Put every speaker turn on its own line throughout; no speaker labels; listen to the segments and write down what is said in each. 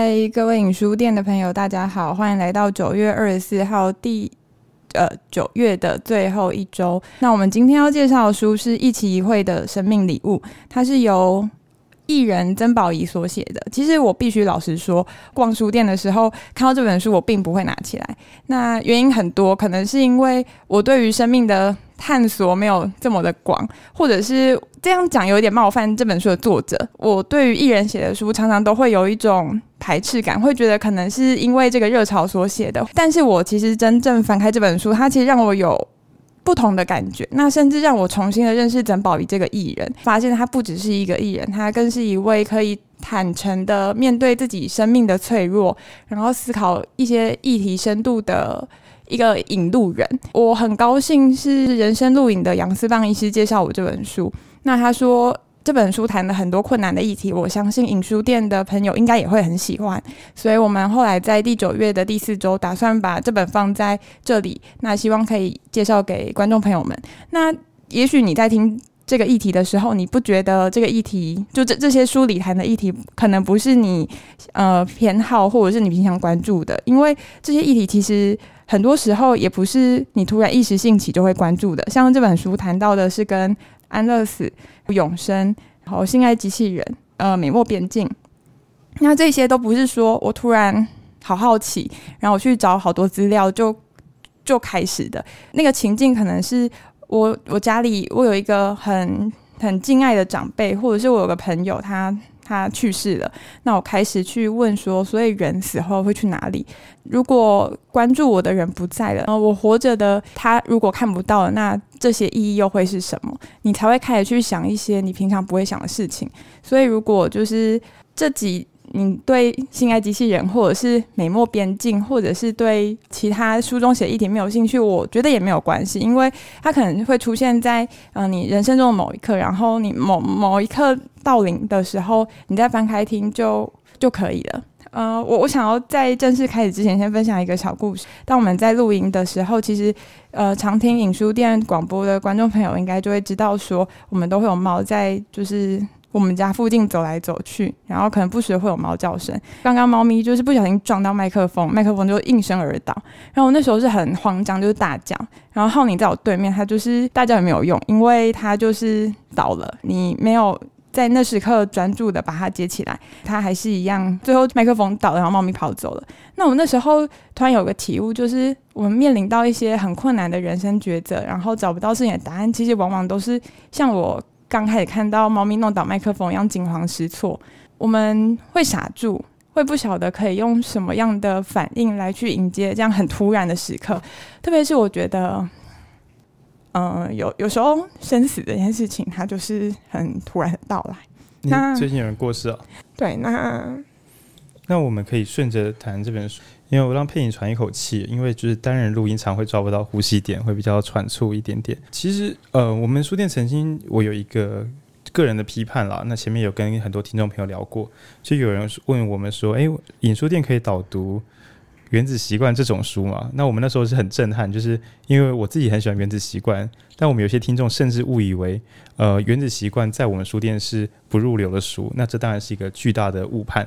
嗨，各位影书店的朋友，大家好，欢迎来到九月二十四号第呃九月的最后一周。那我们今天要介绍的书是一期一会的生命礼物，它是由艺人曾宝仪所写的。其实我必须老实说，逛书店的时候看到这本书，我并不会拿起来。那原因很多，可能是因为我对于生命的探索没有这么的广，或者是这样讲有点冒犯这本书的作者。我对于艺人写的书，常常都会有一种排斥感，会觉得可能是因为这个热潮所写的。但是我其实真正翻开这本书，它其实让我有不同的感觉。那甚至让我重新的认识曾宝仪这个艺人，发现他不只是一个艺人，他更是一位可以坦诚的面对自己生命的脆弱，然后思考一些议题深度的。一个引路人，我很高兴是人生录影的杨思棒医师介绍我这本书。那他说这本书谈了很多困难的议题，我相信影书店的朋友应该也会很喜欢。所以我们后来在第九月的第四周，打算把这本放在这里，那希望可以介绍给观众朋友们。那也许你在听这个议题的时候，你不觉得这个议题就这这些书里谈的议题，可能不是你呃偏好或者是你平常关注的，因为这些议题其实。很多时候也不是你突然一时兴起就会关注的，像这本书谈到的是跟安乐死、永生、然后性爱机器人、呃美墨边境，那这些都不是说我突然好好奇，然后我去找好多资料就就开始的。那个情境可能是我我家里我有一个很很敬爱的长辈，或者是我有个朋友他。他去世了，那我开始去问说，所以人死后会去哪里？如果关注我的人不在了，我活着的他如果看不到了，那这些意义又会是什么？你才会开始去想一些你平常不会想的事情。所以，如果就是这几。你对性爱机器人，或者是美墨边境，或者是对其他书中写的议题没有兴趣，我觉得也没有关系，因为它可能会出现在嗯、你人生中的某一刻，然后你某某一刻到临的时候，你再翻开听就就可以了。呃，我我想要在正式开始之前，先分享一个小故事。当我们在录音的时候，其实呃常听影书店广播的观众朋友应该就会知道，说我们都会有猫在，就是。我们家附近走来走去，然后可能不时会有猫叫声。刚刚猫咪就是不小心撞到麦克风，麦克风就应声而倒。然后我那时候是很慌张，就是大叫。然后浩宁在我对面，他就是大叫也没有用，因为他就是倒了。你没有在那时刻专注的把它接起来，它还是一样。最后麦克风倒了，然后猫咪跑走了。那我那时候突然有个体悟，就是我们面临到一些很困难的人生抉择，然后找不到自己的答案，其实往往都是像我。刚开始看到猫咪弄倒麦克风一样惊慌失措，我们会傻住，会不晓得可以用什么样的反应来去迎接这样很突然的时刻。特别是我觉得，嗯、呃，有有时候生死这件事情，它就是很突然的到来。那
最近有人过世啊？
对，那
那我们可以顺着谈这本书。因为我让佩颖喘一口气，因为就是单人录音常会抓不到呼吸点，会比较喘促一点点。其实，呃，我们书店曾经我有一个个人的批判啦，那前面有跟很多听众朋友聊过，就有人问我们说，诶，影书店可以导读《原子习惯》这种书吗？那我们那时候是很震撼，就是因为我自己很喜欢《原子习惯》，但我们有些听众甚至误以为，呃，《原子习惯》在我们书店是不入流的书，那这当然是一个巨大的误判。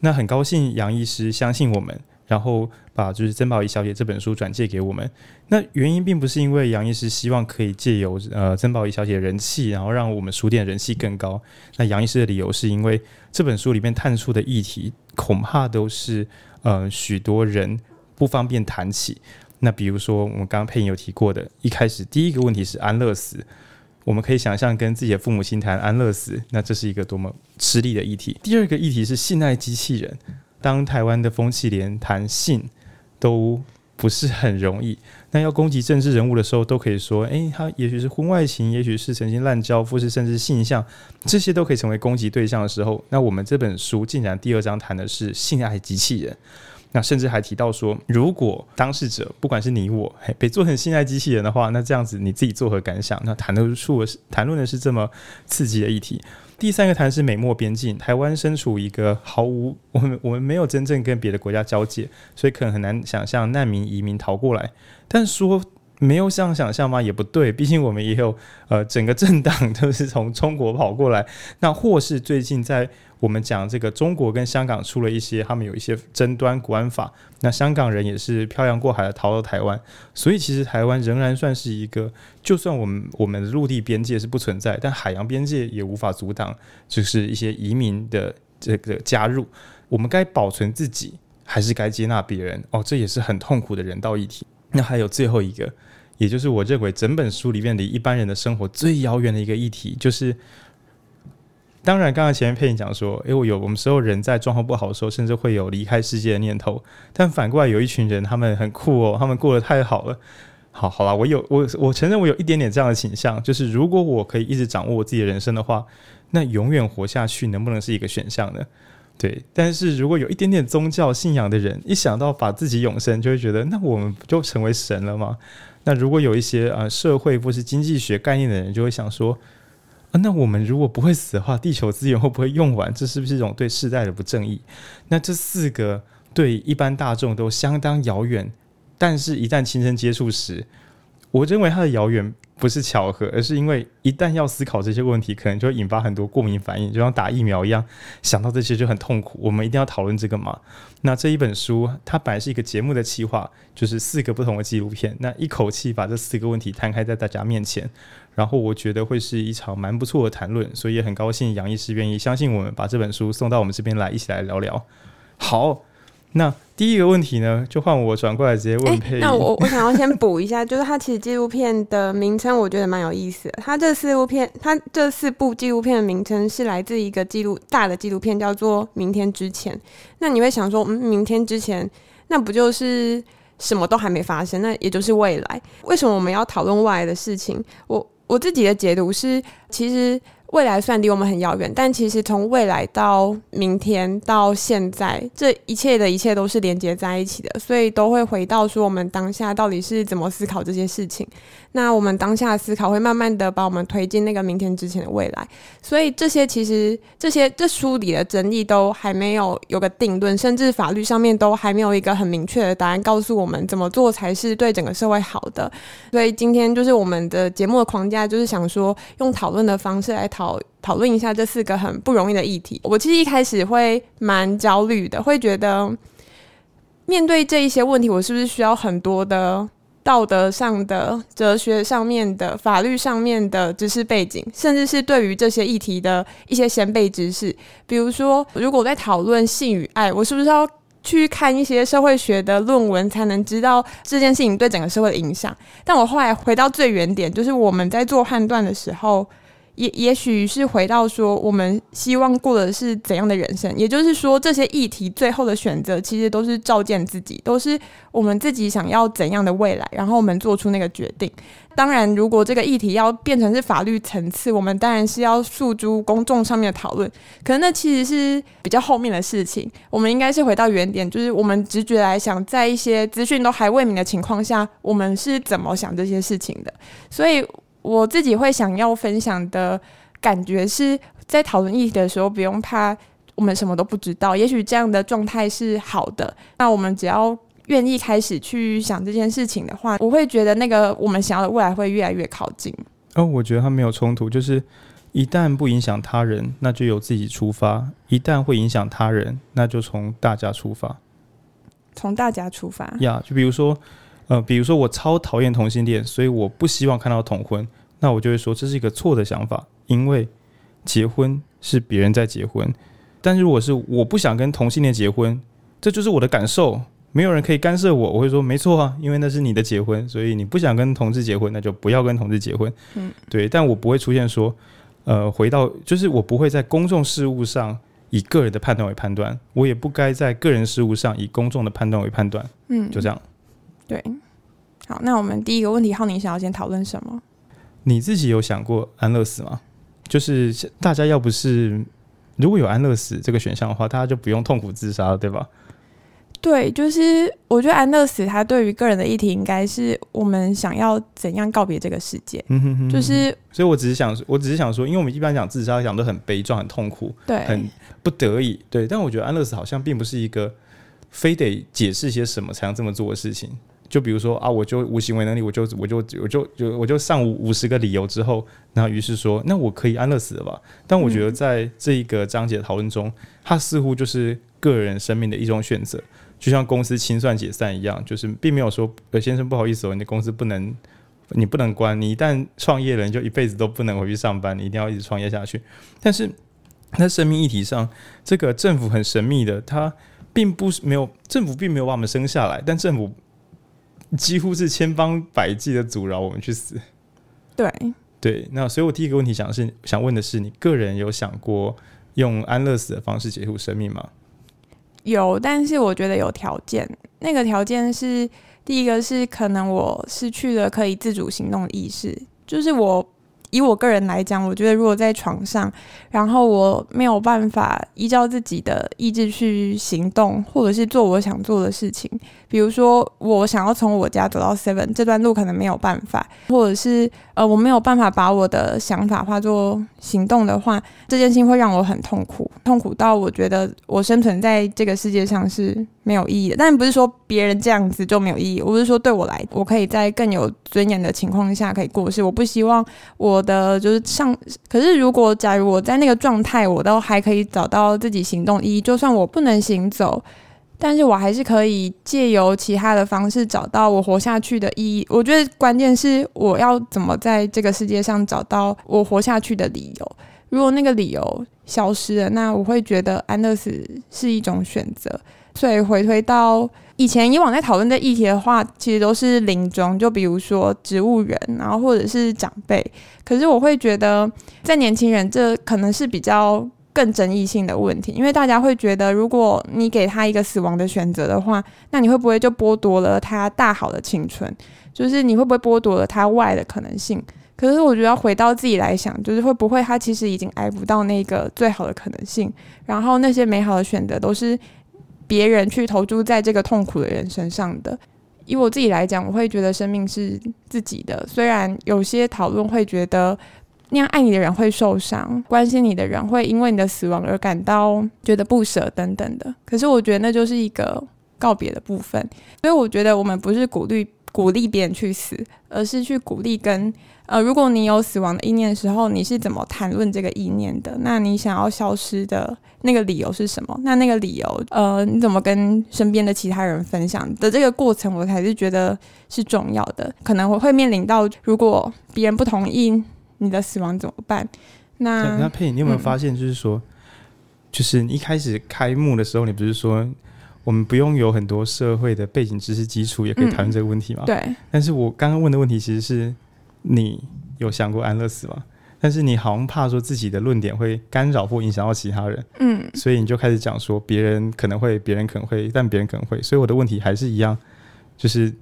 那很高兴杨医师相信我们。然后把就是曾宝仪小姐这本书转借给我们，那原因并不是因为杨医师希望可以借由呃曾宝仪小姐人气，然后让我们书店人气更高。那杨医师的理由是因为这本书里面探出的议题恐怕都是呃许多人不方便谈起。那比如说我们刚刚配音有提过的，一开始第一个问题是安乐死，我们可以想象跟自己的父母亲谈安乐死，那这是一个多么吃力的议题。第二个议题是信赖机器人。当台湾的风气连谈性都不是很容易，那要攻击政治人物的时候，都可以说，诶、他也许是婚外情，也许是曾经滥交，或是甚至性向，这些都可以成为攻击对象的时候，那我们这本书竟然第二章谈的是性爱机器人，那甚至还提到说，如果当事者不管是你我，嘿，被做成性爱机器人的话，那这样子你自己作何感想？那谈得出的是谈论的是这么刺激的议题。第三个谈是美墨边境，台湾身处一个毫无我们我们没有真正跟别的国家交界，所以可能很难想象难民移民逃过来。但说没有这样想象吗？也不对，毕竟我们也有呃整个政党都是从中国跑过来，那或是最近在我们讲这个中国跟香港出了一些，他们有一些争端国安法，那香港人也是漂洋过海的逃到台湾，所以其实台湾仍然算是一个，就算我们我们的陆地边界是不存在，但海洋边界也无法阻挡，就是一些移民的这个加入。我们该保存自己，还是该接纳别人？哦，这也是很痛苦的人道议题。那还有最后一个，也就是我认为整本书里面离一般人的生活最遥远的一个议题，就是。当然，刚刚前面佩影讲说，诶，我有我们所有人在状况不好的时候，甚至会有离开世界的念头。但反过来，有一群人，他们很酷哦，他们过得太好了。好，好了，我有我我承认我有一点点这样的倾向，就是如果我可以一直掌握我自己的人生的话，那永远活下去能不能是一个选项呢？对。但是如果有一点点宗教信仰的人，一想到把自己永生，就会觉得那我们不就成为神了吗？那如果有一些呃社会或是经济学概念的人，就会想说。那我们如果不会死的话，地球资源会不会用完？这是不是一种对世代的不正义？那这四个对一般大众都相当遥远，但是一旦亲身接触时，我认为它的遥远不是巧合，而是因为一旦要思考这些问题，可能就会引发很多过敏反应，就像打疫苗一样，想到这些就很痛苦。我们一定要讨论这个嘛？那这一本书它本来是一个节目的企划，就是四个不同的纪录片，那一口气把这四个问题摊开在大家面前。然后我觉得会是一场蛮不错的谈论，所以也很高兴杨医师愿意相信我们，把这本书送到我们这边来，一起来聊聊。好，那第一个问题呢，就换我转过来直接问佩。
那我 我想要先补一下，就是它其实纪录片的名称，我觉得蛮有意思的。它这四部片，它这四部纪录片的名称是来自一个记录大的纪录片，叫做《明天之前》。那你会想说，嗯，明天之前，那不就是什么都还没发生？那也就是未来。为什么我们要讨论未来的事情？我。我自己的解读是，其实未来算离我们很遥远，但其实从未来到明天到现在，这一切的一切都是连接在一起的，所以都会回到说我们当下到底是怎么思考这些事情。那我们当下的思考会慢慢的把我们推进那个明天之前的未来，所以这些其实这些这书里的争议都还没有有个定论，甚至法律上面都还没有一个很明确的答案告诉我们怎么做才是对整个社会好的。所以今天就是我们的节目的框架，就是想说用讨论的方式来讨讨论一下这四个很不容易的议题。我其实一开始会蛮焦虑的，会觉得面对这一些问题，我是不是需要很多的。道德上的、哲学上面的、法律上面的知识背景，甚至是对于这些议题的一些先辈知识。比如说，如果在讨论性与爱，我是不是要去看一些社会学的论文，才能知道这件事情对整个社会的影响？但我后来回到最原点，就是我们在做判断的时候。也也许是回到说，我们希望过的是怎样的人生？也就是说，这些议题最后的选择，其实都是照见自己，都是我们自己想要怎样的未来，然后我们做出那个决定。当然，如果这个议题要变成是法律层次，我们当然是要诉诸公众上面的讨论。可能那其实是比较后面的事情。我们应该是回到原点，就是我们直觉来想，在一些资讯都还未明的情况下，我们是怎么想这些事情的。所以。我自己会想要分享的感觉是在讨论议题的时候，不用怕我们什么都不知道。也许这样的状态是好的。那我们只要愿意开始去想这件事情的话，我会觉得那个我们想要的未来会越来越靠近。
哦，我觉得它没有冲突，就是一旦不影响他人，那就由自己出发；一旦会影响他人，那就从大家出发。
从大家出发
呀，yeah, 就比如说。呃，比如说我超讨厌同性恋，所以我不希望看到同婚，那我就会说这是一个错的想法，因为结婚是别人在结婚，但如果是我不想跟同性恋结婚，这就是我的感受，没有人可以干涉我，我会说没错啊，因为那是你的结婚，所以你不想跟同志结婚，那就不要跟同志结婚，嗯，对，但我不会出现说，呃，回到就是我不会在公众事务上以个人的判断为判断，我也不该在个人事务上以公众的判断为判断，嗯，就这样。
对，好，那我们第一个问题，浩宁想要先讨论什么？
你自己有想过安乐死吗？就是大家要不是如果有安乐死这个选项的话，大家就不用痛苦自杀了，对吧？
对，就是我觉得安乐死，它对于个人的议题，应该是我们想要怎样告别这个世界。嗯哼哼，就是，
所以我只是想，我只是想说，因为我们一般讲自杀，讲都很悲壮、很痛苦，
对，
很不得已，对。但我觉得安乐死好像并不是一个非得解释些什么才能这么做的事情。就比如说啊，我就无行为能力，我就我就我就就我就上五五十个理由之后，然后于是说，那我可以安乐死了吧？但我觉得在这一个章节讨论中，它似乎就是个人生命的一种选择，就像公司清算解散一样，就是并没有说，呃，先生不好意思哦，你的公司不能，你不能关，你一旦创业了，你就一辈子都不能回去上班，你一定要一直创业下去。但是在生命议题上，这个政府很神秘的，它并不是没有政府并没有把我们生下来，但政府。几乎是千方百计的阻挠我们去死。
对
对，那所以我第一个问题想是想问的是，你个人有想过用安乐死的方式结束生命吗？
有，但是我觉得有条件。那个条件是第一个是可能我失去了可以自主行动的意识，就是我。以我个人来讲，我觉得如果在床上，然后我没有办法依照自己的意志去行动，或者是做我想做的事情，比如说我想要从我家走到 Seven 这段路可能没有办法，或者是呃我没有办法把我的想法化作行动的话，这件事情会让我很痛苦，痛苦到我觉得我生存在这个世界上是没有意义的。但不是说别人这样子就没有意义，我不是说对我来，我可以在更有尊严的情况下可以过世。我不希望我的就是上，可是如果假如我在那个状态，我都还可以找到自己行动意义，就算我不能行走，但是我还是可以借由其他的方式找到我活下去的意义。我觉得关键是我要怎么在这个世界上找到我活下去的理由。如果那个理由消失了，那我会觉得安乐死是一种选择。所以回推到以前以往在讨论这议题的话，其实都是临终，就比如说植物人，然后或者是长辈。可是我会觉得，在年轻人这可能是比较更争议性的问题，因为大家会觉得，如果你给他一个死亡的选择的话，那你会不会就剥夺了他大好的青春？就是你会不会剥夺了他外的可能性？可是我觉得要回到自己来想，就是会不会他其实已经挨不到那个最好的可能性，然后那些美好的选择都是。别人去投注在这个痛苦的人身上的，以我自己来讲，我会觉得生命是自己的。虽然有些讨论会觉得那样爱你的人会受伤，关心你的人会因为你的死亡而感到觉得不舍等等的，可是我觉得那就是一个告别的部分。所以我觉得我们不是鼓励鼓励别人去死，而是去鼓励跟呃，如果你有死亡的意念的时候，你是怎么谈论这个意念的？那你想要消失的那个理由是什么？那那个理由，呃，你怎么跟身边的其他人分享的这个过程，我才是觉得是重要的。可能我会面临到，如果别人不同意你的死亡怎么办？那
那佩，你有没有发现，就是说，嗯、就是你一开始开幕的时候，你不是说我们不用有很多社会的背景知识基础，也可以谈论这个问题吗？
嗯、对。
但是我刚刚问的问题其实是。你有想过安乐死吗？但是你好像怕说自己的论点会干扰或影响到其他人，
嗯，
所以你就开始讲说别人可能会，别人可能会，但别人可能会。所以我的问题还是一样，就是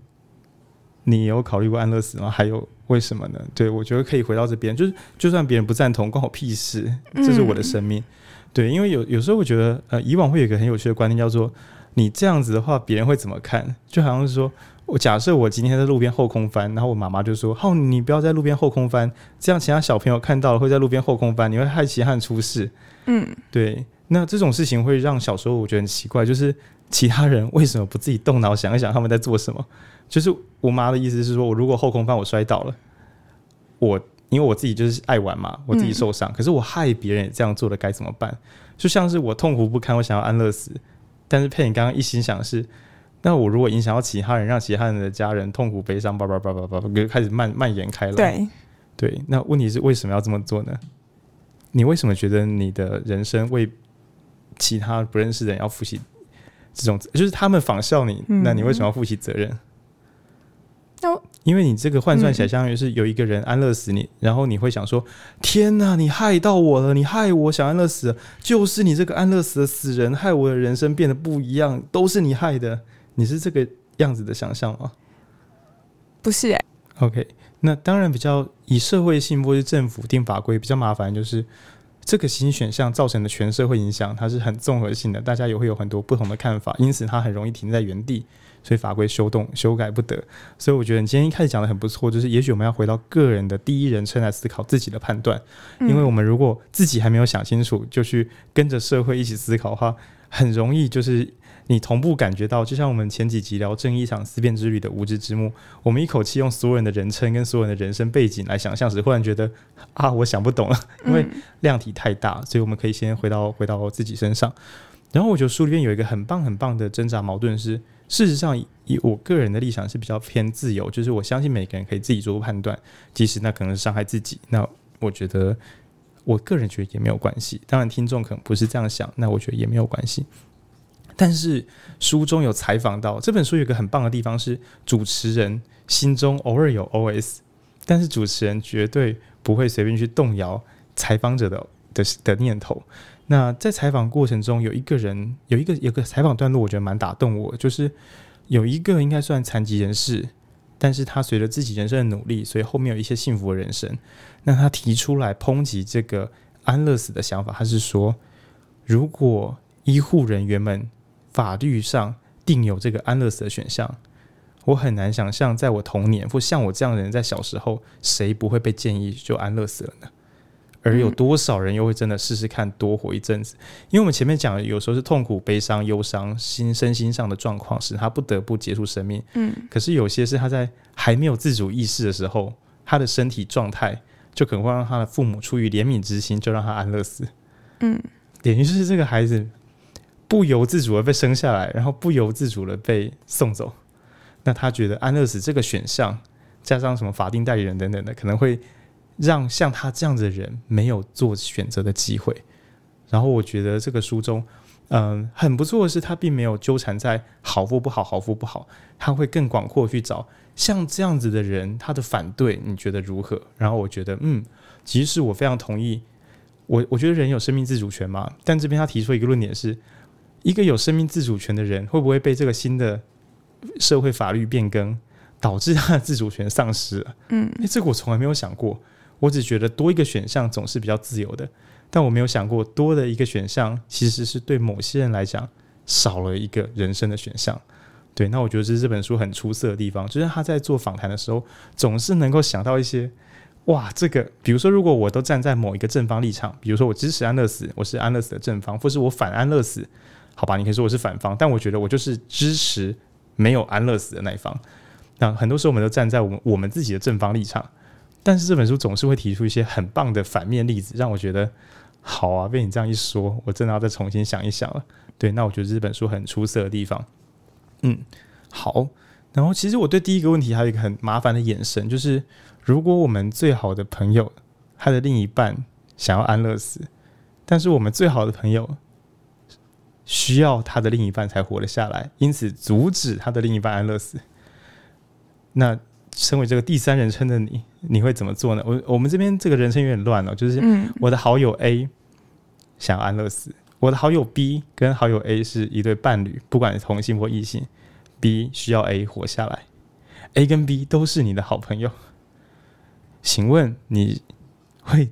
你有考虑过安乐死吗？还有为什么呢？对，我觉得可以回到这边，就是就算别人不赞同，关我屁事，这是我的生命。嗯、对，因为有有时候我觉得，呃，以往会有一个很有趣的观念，叫做你这样子的话，别人会怎么看？就好像是说。我假设我今天在路边后空翻，然后我妈妈就说：“好，你不要在路边后空翻，这样其他小朋友看到了会在路边后空翻，你会害其他人出事。”
嗯，
对。那这种事情会让小时候我觉得很奇怪，就是其他人为什么不自己动脑想一想他们在做什么？就是我妈的意思是说，我如果后空翻我摔倒了，我因为我自己就是爱玩嘛，我自己受伤，嗯、可是我害别人也这样做了该怎么办？就像是我痛苦不堪，我想要安乐死，但是佩你刚刚一心想的是。那我如果影响到其他人，让其他人的家人痛苦悲伤，叭叭叭叭叭，就开始蔓蔓延开了。
对，
对。那问题是为什么要这么做呢？你为什么觉得你的人生为其他不认识的人要负起这种，就是他们仿效你，嗯、那你为什么要负起责任？那因为你这个换算起来，相当于是有一个人安乐死你，嗯、然后你会想说：天哪，你害到我了，你害我想安乐死，就是你这个安乐死的死人，害我的人生变得不一样，都是你害的。你是这个样子的想象吗？
不是。
OK，那当然比较以社会性或是政府定法规比较麻烦，就是这个新选项造成的全社会影响，它是很综合性的，大家也会有很多不同的看法，因此它很容易停在原地，所以法规修动修改不得。所以我觉得你今天一开始讲的很不错，就是也许我们要回到个人的第一人称来思考自己的判断，因为我们如果自己还没有想清楚，就去跟着社会一起思考的话，很容易就是。你同步感觉到，就像我们前几集聊正义场思辨之旅的无知之幕，我们一口气用所有人的人称跟所有人的人生背景来想象时，忽然觉得啊，我想不懂了，因为量体太大，所以我们可以先回到回到自己身上。然后我觉得书里面有一个很棒很棒的挣扎矛盾是，事实上以我个人的立场是比较偏自由，就是我相信每个人可以自己做出判断，即使那可能是伤害自己，那我觉得我个人觉得也没有关系。当然听众可能不是这样想，那我觉得也没有关系。但是书中有采访到，这本书有一个很棒的地方是，主持人心中偶尔有 OS，但是主持人绝对不会随便去动摇采访者的的的念头。那在采访过程中，有一个人有一个有个采访段落，我觉得蛮打动我，就是有一个应该算残疾人士，但是他随着自己人生的努力，所以后面有一些幸福的人生。那他提出来抨击这个安乐死的想法，他是说，如果医护人员们法律上定有这个安乐死的选项，我很难想象，在我童年或像我这样的人在小时候，谁不会被建议就安乐死了呢？而有多少人又会真的试试看多活一阵子？因为我们前面讲的有时候是痛苦、悲伤、忧伤、心身心上的状况，使他不得不结束生命。嗯，可是有些是他在还没有自主意识的时候，他的身体状态就可能会让他的父母出于怜悯之心，就让他安乐死。嗯，等于是这个孩子。不由自主的被生下来，然后不由自主的被送走。那他觉得安乐死这个选项，加上什么法定代理人等等的，可能会让像他这样子的人没有做选择的机会。然后我觉得这个书中，嗯、呃，很不错的是，他并没有纠缠在好或不好，好或不好，他会更广阔去找像这样子的人，他的反对你觉得如何？然后我觉得，嗯，其实我非常同意。我我觉得人有生命自主权嘛，但这边他提出一个论点是。一个有生命自主权的人，会不会被这个新的社会法律变更导致他的自主权丧失了？嗯，欸，这个我从来没有想过。我只觉得多一个选项总是比较自由的，但我没有想过多的一个选项其实是对某些人来讲少了一个人生的选项。对，那我觉得这是这本书很出色的地方，就是他在做访谈的时候，总是能够想到一些哇，这个比如说，如果我都站在某一个正方立场，比如说我支持安乐死，我是安乐死的正方，或是我反安乐死。好吧，你可以说我是反方，但我觉得我就是支持没有安乐死的那一方。那很多时候我们都站在我们我们自己的正方立场，但是这本书总是会提出一些很棒的反面例子，让我觉得好啊。被你这样一说，我真的要再重新想一想了。对，那我觉得这本书很出色的地方。嗯，好。然后其实我对第一个问题还有一个很麻烦的眼神，就是如果我们最好的朋友他的另一半想要安乐死，但是我们最好的朋友。需要他的另一半才活了下来，因此阻止他的另一半安乐死。那身为这个第三人称的你，你会怎么做呢？我我们这边这个人生有点乱了，就是我的好友 A 想安乐死，我的好友 B 跟好友 A 是一对伴侣，不管是同性或异性，B 需要 A 活下来，A 跟 B 都是你的好朋友，请问你会？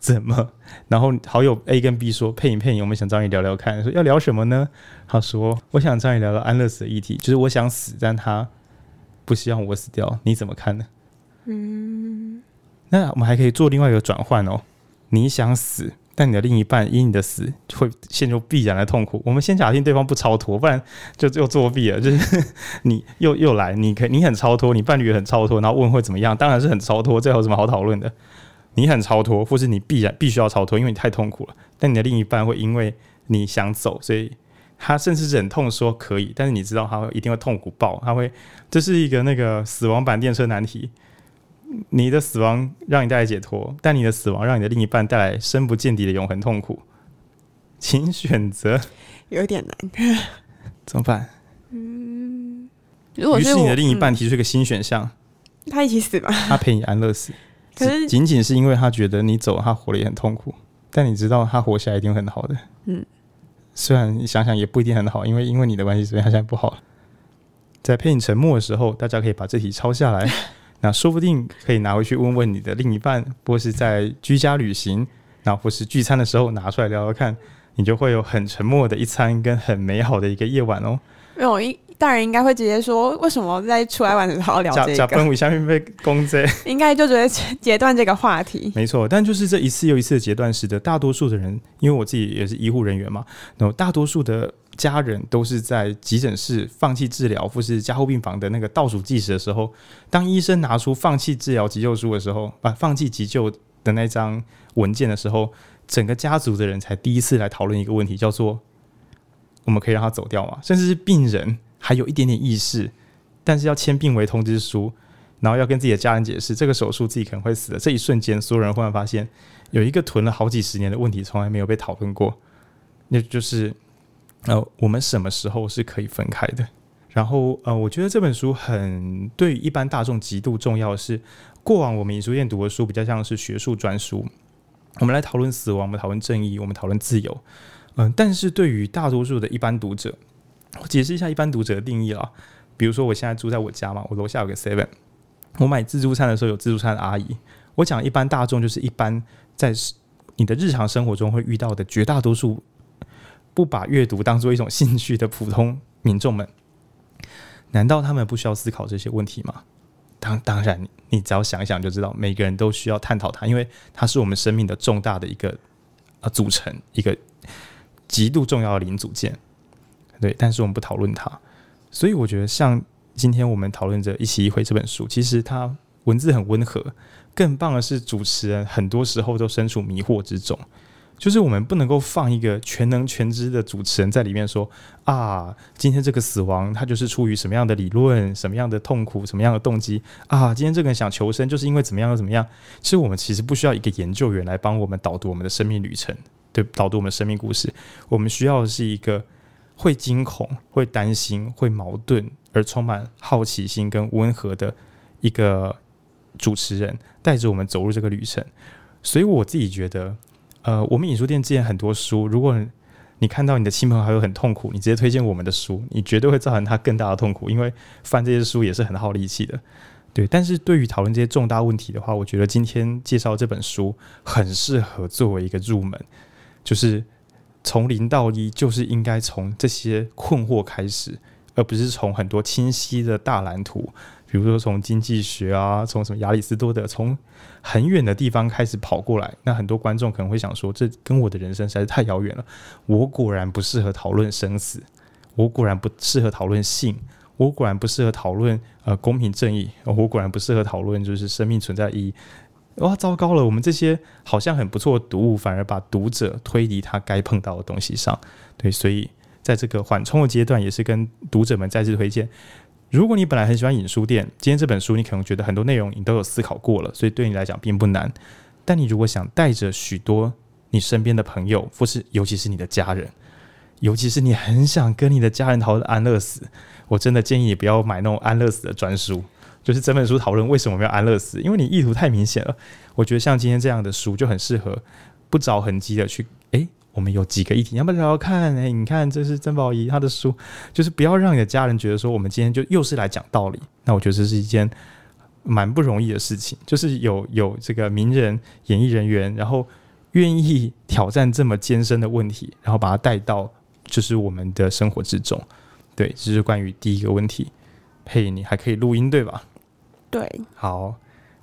怎么？然后好友 A 跟 B 说：“配影配影，我们想找你聊聊看。”说要聊什么呢？他说：“我想找你聊聊安乐死的议题，就是我想死，但他不希望我死掉，你怎么看呢？”嗯，那我们还可以做另外一个转换哦。你想死，但你的另一半因你的死会陷入必然的痛苦。我们先假定对方不超脱，不然就又作弊了。就是 你又又来，你可你很超脱，你伴侣也很超脱，然后问会怎么样？当然是很超脱，这有什么好讨论的？你很超脱，或是你必然必须要超脱，因为你太痛苦了。但你的另一半会因为你想走，所以他甚至忍痛说可以，但是你知道他会一定会痛苦爆，他会这是一个那个死亡版电车难题。你的死亡让你带来解脱，但你的死亡让你的另一半带来深不见底的永恒痛苦，请选择。
有点难，
怎么办？嗯，如果是你的另一半提出一个新选项，
嗯，他一起死吧，
他陪你安乐死。可是仅仅是因为他觉得你走，他活得也很痛苦。但你知道他活下来一定会很好的。嗯，虽然你想想也不一定很好，因为因为你的关系，所以他现在不好了。在配你沉默的时候，大家可以把这题抄下来，那说不定可以拿回去问问你的另一半，或是在居家旅行，那或是聚餐的时候拿出来聊聊看，你就会有很沉默的一餐跟很美好的一个夜晚哦。
没有一。大人应该会直接说：“为什么在出来玩的时候聊这个？”
假本下面被攻击，
应该就觉得截断这个话题。
没错，但就是这一次又一次的截断，使得大多数的人，因为我自己也是医护人员嘛，然后大多数的家人都是在急诊室放弃治疗或是加护病房的那个倒数计时的时候，当医生拿出放弃治疗急救书的时候，啊，放弃急救的那张文件的时候，整个家族的人才第一次来讨论一个问题，叫做我们可以让他走掉吗？甚至是病人还有一点点意识，但是要签病危通知书，然后要跟自己的家人解释这个手术自己可能会死的这一瞬间，所有人忽然发现有一个囤了好几十年的问题从来没有被讨论过，那就是。呃，我们什么时候是可以分开的？然后，呃，我觉得这本书很对一般大众极度重要的是，过往我们影书店读的书比较像是学术专书，我们来讨论死亡，我们讨论正义，我们讨论自由。嗯、但是对于大多数的一般读者，我解释一下一般读者的定义啦。比如说，我现在住在我家嘛，我楼下有个 Seven，我买自助餐的时候有自助餐的阿姨。我讲一般大众就是一般在你的日常生活中会遇到的绝大多数。不把阅读当做一种兴趣的普通民众们，难道他们不需要思考这些问题吗？当当然，你只要想一想就知道，每个人都需要探讨它，因为它是我们生命的重大的一个呃组成，一个极度重要的零组件。对，但是我们不讨论它，所以我觉得像今天我们讨论着一期一会这本书，其实它文字很温和，更棒的是主持人很多时候都身处迷惑之中。就是我们不能够放一个全能全知的主持人在里面说啊，今天这个死亡它就是出于什么样的理论、什么样的痛苦、什么样的动机啊？今天这个人想求生，就是因为怎么样又怎么样？其实我们其实不需要一个研究员来帮我们导读我们的生命旅程，对，导读我们的生命故事。我们需要的是一个会惊恐、会担心、会矛盾而充满好奇心跟温和的一个主持人，带着我们走入这个旅程。所以我自己觉得。呃，我们影书店之前很多书，如果你看到你的亲朋好友很痛苦，你直接推荐我们的书，你绝对会造成他更大的。痛苦，因为翻这些书也是很耗力气的。对，但是对于讨论这些重大问题的话，我觉得今天介绍这本书很适合作为一个入门，就是从零到一，就是应该从这些困惑开始，而不是从很多清晰的。大蓝图。比如说，从经济学啊，从什么亚里士多德，从很远的地方开始跑过来，那很多观众可能会想说，这跟我的人生实在是太遥远了。我果然不适合讨论生死，我果然不适合讨论性，我果然不适合讨论呃公平正义，我果然不适合讨论就是生命存在意义。哇，糟糕了，我们这些好像很不错的读物，反而把读者推离他该碰到的东西上。对，所以在这个缓冲的阶段，也是跟读者们再次推荐。如果你本来很喜欢影书店，今天这本书你可能觉得很多内容你都有思考过了，所以对你来讲并不难。但你如果想带着许多你身边的朋友，或是尤其是你的家人，尤其是你很想跟你的家人讨论安乐死，我真的建议你不要买那种安乐死的专书，就是整本书讨论为什么没有安乐死，因为你意图太明显了。我觉得像今天这样的书就很适合不着痕迹的去诶。我们有几个议题，要不要聊聊看？哎，你看，这是曾宝仪她的书，就是不要让你的家人觉得说我们今天就又是来讲道理。那我觉得这是一件蛮不容易的事情，就是有有这个名人、演艺人员，然后愿意挑战这么艰深的问题，然后把它带到就是我们的生活之中。对，这是关于第一个问题。嘿，你还可以录音对吧？
对，
好。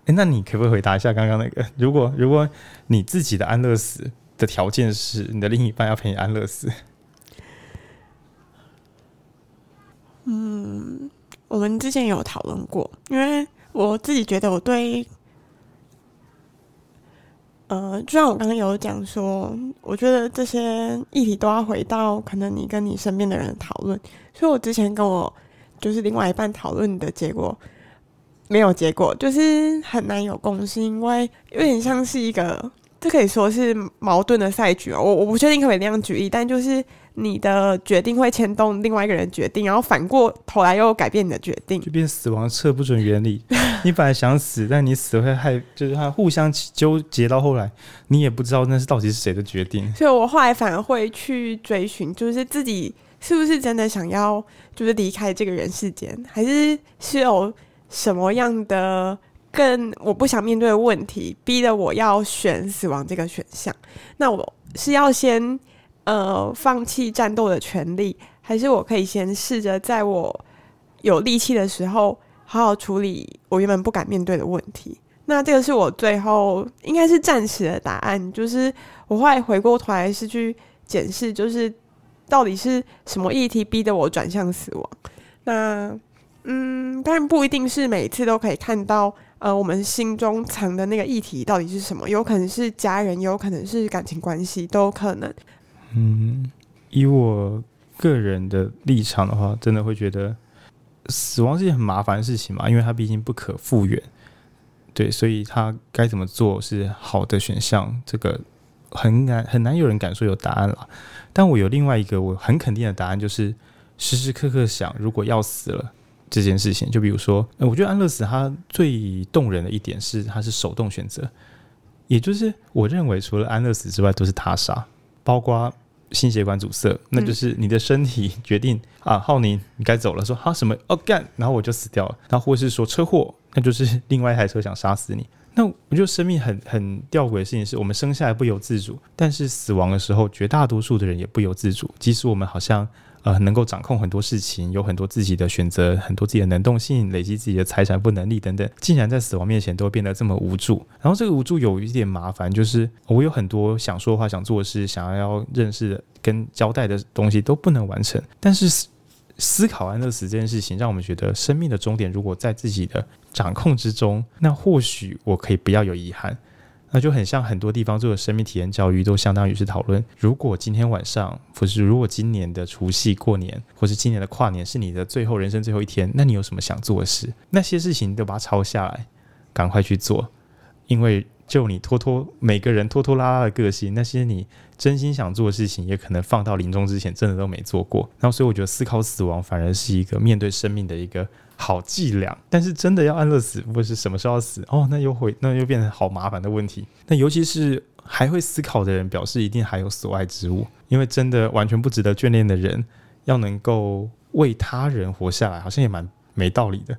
哎，那你可不可以回答一下刚刚那个？如果如果你自己的安乐死？的条件是你的另一半要陪你安乐死。
嗯，我们之前有讨论过，因为我自己觉得我对，呃，就像我刚刚有讲说，我觉得这些议题都要回到可能你跟你身边的人讨论，所以我之前跟我就是另外一半讨论的结果没有结果，就是很难有共识，因为有点像是一个。这可以说是矛盾的赛局哦，我我不确定可不可以那样举例，但就是你的决定会牵动另外一个人决定，然后反过头来又改变你的决定，
就变死亡测不准原理。你本来想死，但你死会害，就是他互相纠结到后来，你也不知道那是到底是谁的决定。
所以我后来反而会去追寻，就是自己是不是真的想要，就是离开这个人世间，还是是有什么样的。更我不想面对的问题，逼得我要选死亡这个选项。那我是要先呃放弃战斗的权利，还是我可以先试着在我有力气的时候，好好处理我原本不敢面对的问题？那这个是我最后应该是暂时的答案。就是我后来回过头来是去检视，就是到底是什么议题逼得我转向死亡？那嗯，当然不一定是每次都可以看到，呃，我们心中藏的那个议题到底是什么？有可能是家人，有可能是感情关系，都有可能。
嗯，以我个人的立场的话，真的会觉得死亡是一件很麻烦的事情嘛，因为它毕竟不可复原。对，所以他该怎么做是好的选项，这个很难很难有人敢说有答案了。但我有另外一个我很肯定的答案，就是时时刻刻想，如果要死了这件事情，就比如说，我觉得安乐死它最动人的一点是它是手动选择，也就是我认为除了安乐死之外都是他杀，包括心血管阻塞，那就是你的身体决定、嗯、啊，浩宁你该走了，说哈什么哦干，然后我就死掉了，然后或是说车祸。那就是另外一台车想杀死你。那我觉得生命很很吊诡的事情是，我们生下来不由自主，但是死亡的时候，绝大多数的人也不由自主。即使我们好像呃能够掌控很多事情，有很多自己的选择，很多自己的能动性，累积自己的财产、不能力等等，竟然在死亡面前都变得这么无助。然后这个无助有一点麻烦，就是我有很多想说的话、想做的事、想要认识的跟交代的东西都不能完成，但是。思考安乐死这件事情，让我们觉得生命的终点如果在自己的掌控之中，那或许我可以不要有遗憾。那就很像很多地方做的生命体验教育，都相当于是讨论：如果今天晚上，或是如果今年的除夕过年，或是今年的跨年是你的最后人生最后一天，那你有什么想做的事？那些事情都把它抄下来，赶快去做，因为。就你拖拖每个人拖拖拉拉的个性，那些你真心想做的事情，也可能放到临终之前真的都没做过。然后，所以我觉得思考死亡反而是一个面对生命的一个好伎俩。但是，真的要安乐死，或是什么时候死哦，那又会那又变成好麻烦的问题。那尤其是还会思考的人，表示一定还有所爱之物，因为真的完全不值得眷恋的人，要能够为他人活下来，好像也蛮没道理的。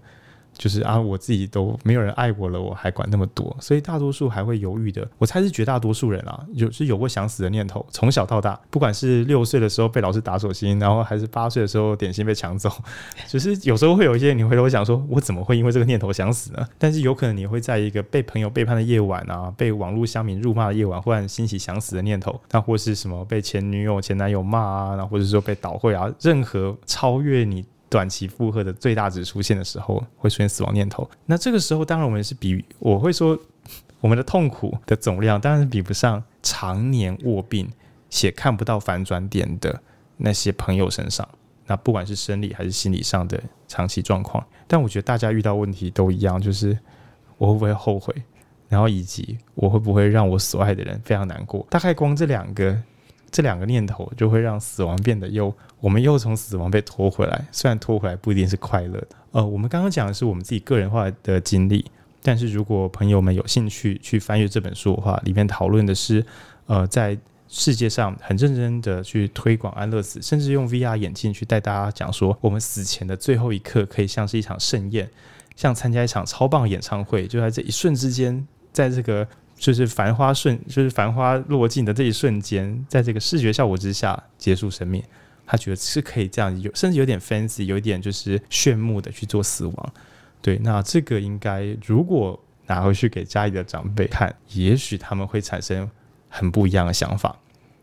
就是啊，我自己都没有人爱我了，我还管那么多，所以大多数还会犹豫的。我猜是绝大多数人啊，有是有过想死的念头，从小到大，不管是六岁的时候被老师打手心，然后还是八岁的时候点心被抢走，只是有时候会有一些你回头想说，我怎么会因为这个念头想死呢？但是有可能你会在一个被朋友背叛的夜晚啊，被网络乡民辱骂的夜晚，忽然兴起想死的念头，那或是什么被前女友、前男友骂啊，然后或者说被倒会啊，任何超越你。短期负荷的最大值出现的时候，会出现死亡念头。那这个时候，当然我们是比我会说，我们的痛苦的总量当然比不上常年卧病且看不到反转点的那些朋友身上。那不管是生理还是心理上的长期状况，但我觉得大家遇到问题都一样，就是我会不会后悔，然后以及我会不会让我所爱的人非常难过。大概光这两个。这两个念头就会让死亡变得又，我们又从死亡被拖回来。虽然拖回来不一定是快乐的。呃，我们刚刚讲的是我们自己个人化的经历，但是如果朋友们有兴趣去翻阅这本书的话，里面讨论的是，呃，在世界上很认真的去推广安乐死，甚至用 VR 眼镜去带大家讲说，我们死前的最后一刻可以像是一场盛宴，像参加一场超棒演唱会，就在这一瞬之间，在这个。就是繁花瞬，就是繁花落尽的这一瞬间，在这个视觉效果之下结束生命。他觉得是可以这样，有甚至有点 fancy，有点就是炫目的去做死亡。对，那这个应该如果拿回去给家里的长辈看，也许他们会产生很不一样的想法。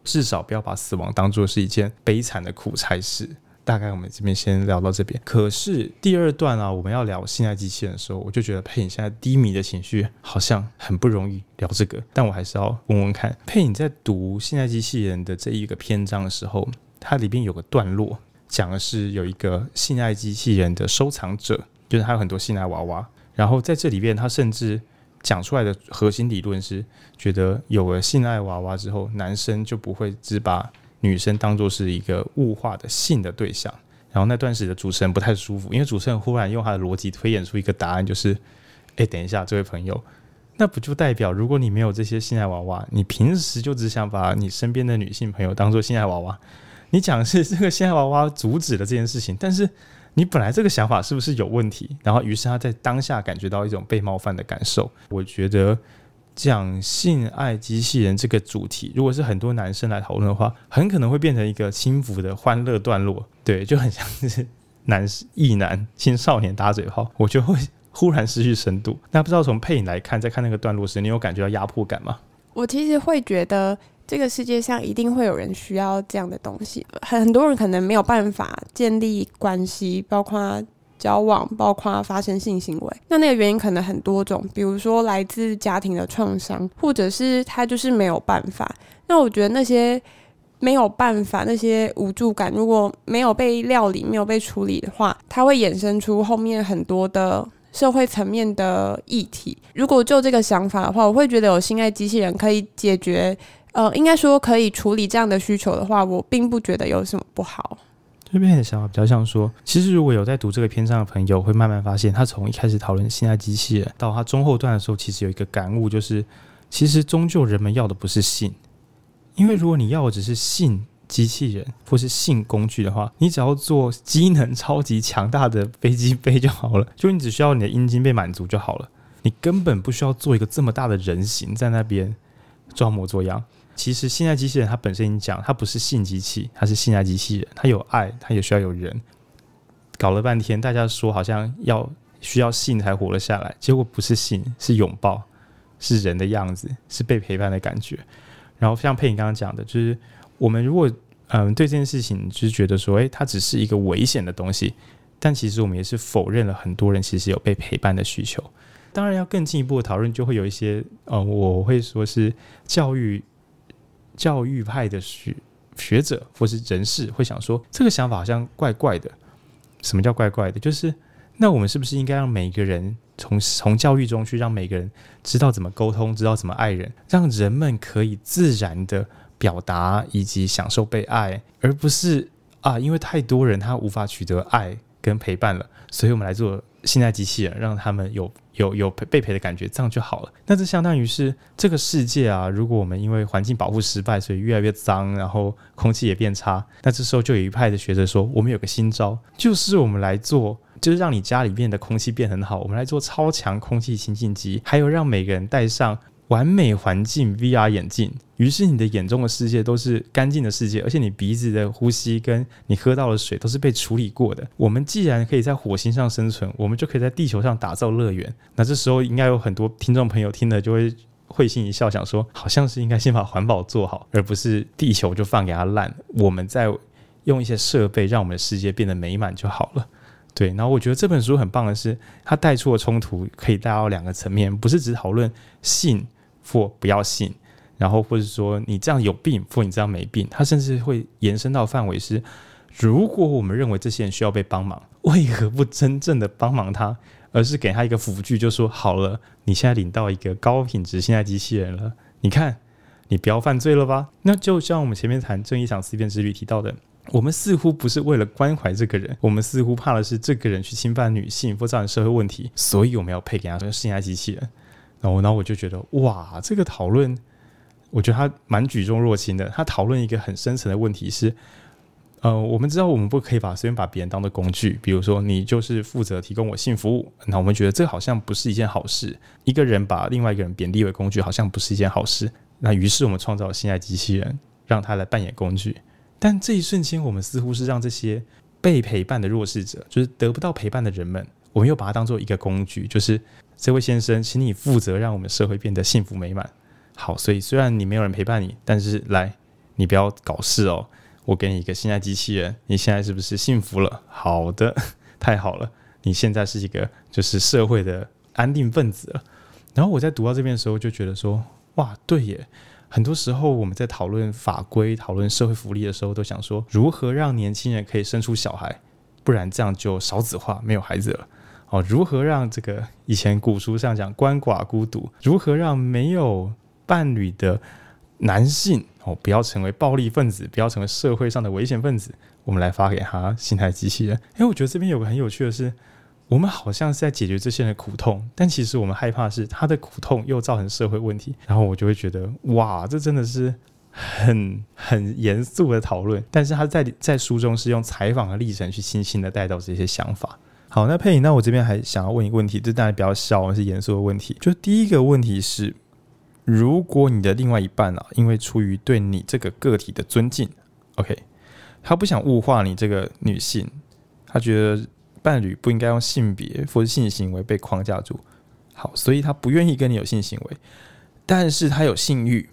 至少不要把死亡当做是一件悲惨的苦差事。大概我们这边先聊到这边。可是第二段啊，我们要聊性爱机器人的时候，我就觉得佩影现在低迷的情绪好像很不容易聊这个。但我还是要问问看，佩影在读性爱机器人的这一个篇章的时候，它里边有个段落讲的是有一个性爱机器人的收藏者，就是他有很多性爱娃娃。然后在这里边，他甚至讲出来的核心理论是，觉得有了性爱娃娃之后，男生就不会只把女生当做是一个物化的性的对象，然后那段时的主持人不太舒服，因为主持人忽然用他的逻辑推演出一个答案，就是，哎，等一下，这位朋友，那不就代表如果你没有这些性爱娃娃，你平时就只想把你身边的女性朋友当做性爱娃娃？你讲是这个性爱娃娃阻止了这件事情，但是你本来这个想法是不是有问题？然后于是他在当下感觉到一种被冒犯的感受，我觉得。讲性爱机器人这个主题，如果是很多男生来讨论的话，很可能会变成一个轻浮的欢乐段落，对，就很像是男异男青少年打嘴炮，我就会忽然失去深度。那不知道从配影来看，在看那个段落时，你有感觉到压迫感吗？
我其实会觉得
这个世界上一定会有人需要这样的东西。很多人可能没有办法建立关系，包括交往，包括发生性行为。那那个原因可能很多种，比如说来自家庭的创伤，或者是他就是没有办法。那我觉得那些没有办法，那些无助感，如果没有被料理、没有被处理的话，它会衍生出后面很多的社会层面的议题。如果就这个想法的话，我会觉得有性爱机器人可以解决。呃，应该说可以处理这样的需求的话，我并不觉得有什么不好。
这边的想法比较像说，其实如果有在读这个篇章的朋友，会慢慢发现，他从一开始讨论性爱机器人，到他中后段的时候，其实有一个感悟，就是其实终究人们要的不是性，因为如果你要的只是性机器人或是性工具的话，你只要做机能超级强大的飞机飞就好了，就你只需要你的阴茎被满足就好了，你根本不需要做一个这么大的人形在那边装模作样。其实信爱机器人它本身已经讲，它不是性机器，它是性爱机器人，它有爱，它也需要有人。搞了半天，大家说好像要需要性才活了下来，结果不是性，是拥抱，是人的样子，是被陪伴的感觉。然后像佩影刚刚讲的，就是我们如果嗯对这件事情就是觉得说，诶，它只是一个危险的东西，但其实我们也是否认了很多人其实有被陪伴的需求。当然要更进一步的讨论，就会有一些呃，我会说是教育。教育派的学学者或是人士会想说，这个想法好像怪怪的。什么叫怪怪的？就是那我们是不是应该让每一个人从从教育中去让每个人知道怎么沟通，知道怎么爱人，让人们可以自然的表达以及享受被爱，而不是啊，因为太多人他无法取得爱跟陪伴了，所以我们来做现在机器人，让他们有。有有被陪的感觉，这样就好了。那这相当于是这个世界啊，如果我们因为环境保护失败，所以越来越脏，然后空气也变差，那这时候就有一派的学者说，我们有个新招，就是我们来做，就是让你家里面的空气变很好，我们来做超强空气清净机，还有让每个人带上。完美环境 VR 眼镜，于是你的眼中的世界都是干净的世界，而且你鼻子的呼吸跟你喝到的水都是被处理过的。我们既然可以在火星上生存，我们就可以在地球上打造乐园。那这时候应该有很多听众朋友听了就会会心一笑，想说好像是应该先把环保做好，而不是地球就放给它烂。我们再用一些设备让我们的世界变得美满就好了。对，然后我觉得这本书很棒的是，它带出的冲突可以带到两个层面，不是只讨论性。或不要信，然后或者说你这样有病，或你这样没病，他甚至会延伸到范围是：如果我们认为这些人需要被帮忙，为何不真正的帮忙他，而是给他一个辅具，就说好了，你现在领到一个高品质性爱机器人了，你看，你不要犯罪了吧？那就像我们前面谈正义场思辨之旅提到的，我们似乎不是为了关怀这个人，我们似乎怕的是这个人去侵犯女性或造成社会问题，所以我们要配给他说性爱机器人。然后，然后我就觉得，哇，这个讨论，我觉得他蛮举重若轻的。他讨论一个很深层的问题是，呃，我们知道我们不可以把随便把别人当做工具，比如说你就是负责提供我性服务，那我们觉得这好像不是一件好事。一个人把另外一个人贬低为工具，好像不是一件好事。那于是我们创造了性爱机器人，让他来扮演工具。但这一瞬间，我们似乎是让这些被陪伴的弱势者，就是得不到陪伴的人们，我们又把它当做一个工具，就是。这位先生，请你负责让我们社会变得幸福美满。好，所以虽然你没有人陪伴你，但是来，你不要搞事哦。我给你一个性爱机器人，你现在是不是幸福了？好的，太好了，你现在是一个就是社会的安定分子了。然后我在读到这边的时候，就觉得说，哇，对耶。很多时候我们在讨论法规、讨论社会福利的时候，都想说如何让年轻人可以生出小孩，不然这样就少子化，没有孩子了。哦，如何让这个以前古书上讲鳏寡孤独，如何让没有伴侣的男性哦不要成为暴力分子，不要成为社会上的危险分子？我们来发给他心态机器人。因为我觉得这边有个很有趣的是，我们好像是在解决这些人的苦痛，但其实我们害怕是他的苦痛又造成社会问题。然后我就会觉得，哇，这真的是很很严肃的讨论。但是他在在书中是用采访的历程去轻轻的带到这些想法。好，那佩颖，那我这边还想要问一个问题，这当然比较小，是严肃的问题。就第一个问题是，如果你的另外一半啊，因为出于对你这个个体的尊敬，OK，他不想物化你这个女性，他觉得伴侣不应该用性别或者性行为被框架住，好，所以他不愿意跟你有性行为，但是他有性欲，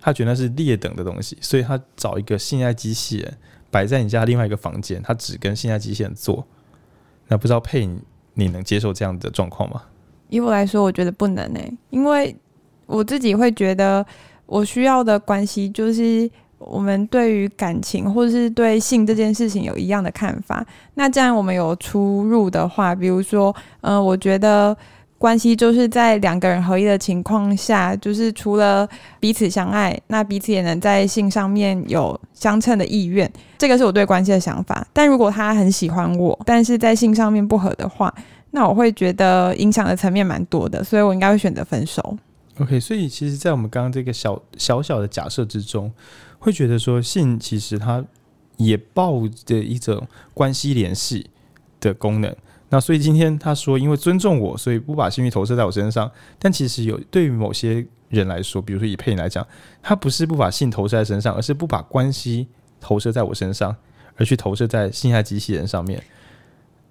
他觉得那是劣等的东西，所以他找一个性爱机器人摆在你家另外一个房间，他只跟性爱机器人做。那不知道佩你，你能接受这样的状况吗？
以我来说，我觉得不能诶、因为我自己会觉得我需要的关系就是我们对于感情或者是对性这件事情有一样的看法。那既然我们有出入的话，比如说，嗯、我觉得。关系就是在两个人合一的情况下，就是除了彼此相爱，那彼此也能在性上面有相称的意愿。这个是我对关系的想法。但如果他很喜欢我，但是在性上面不合的话，那我会觉得影响的层面蛮多的，所以我应该会选择分手。
OK，所以其实，在我们刚刚这个小小小的假设之中，会觉得说性其实它也抱着一种关系联系的功能。那所以今天他说，因为尊重我，所以不把性欲投射在我身上。但其实有对于某些人来说，比如说以佩妮来讲，他不是不把性投射在身上，而是不把关系投射在我身上，而去投射在性爱机器人上面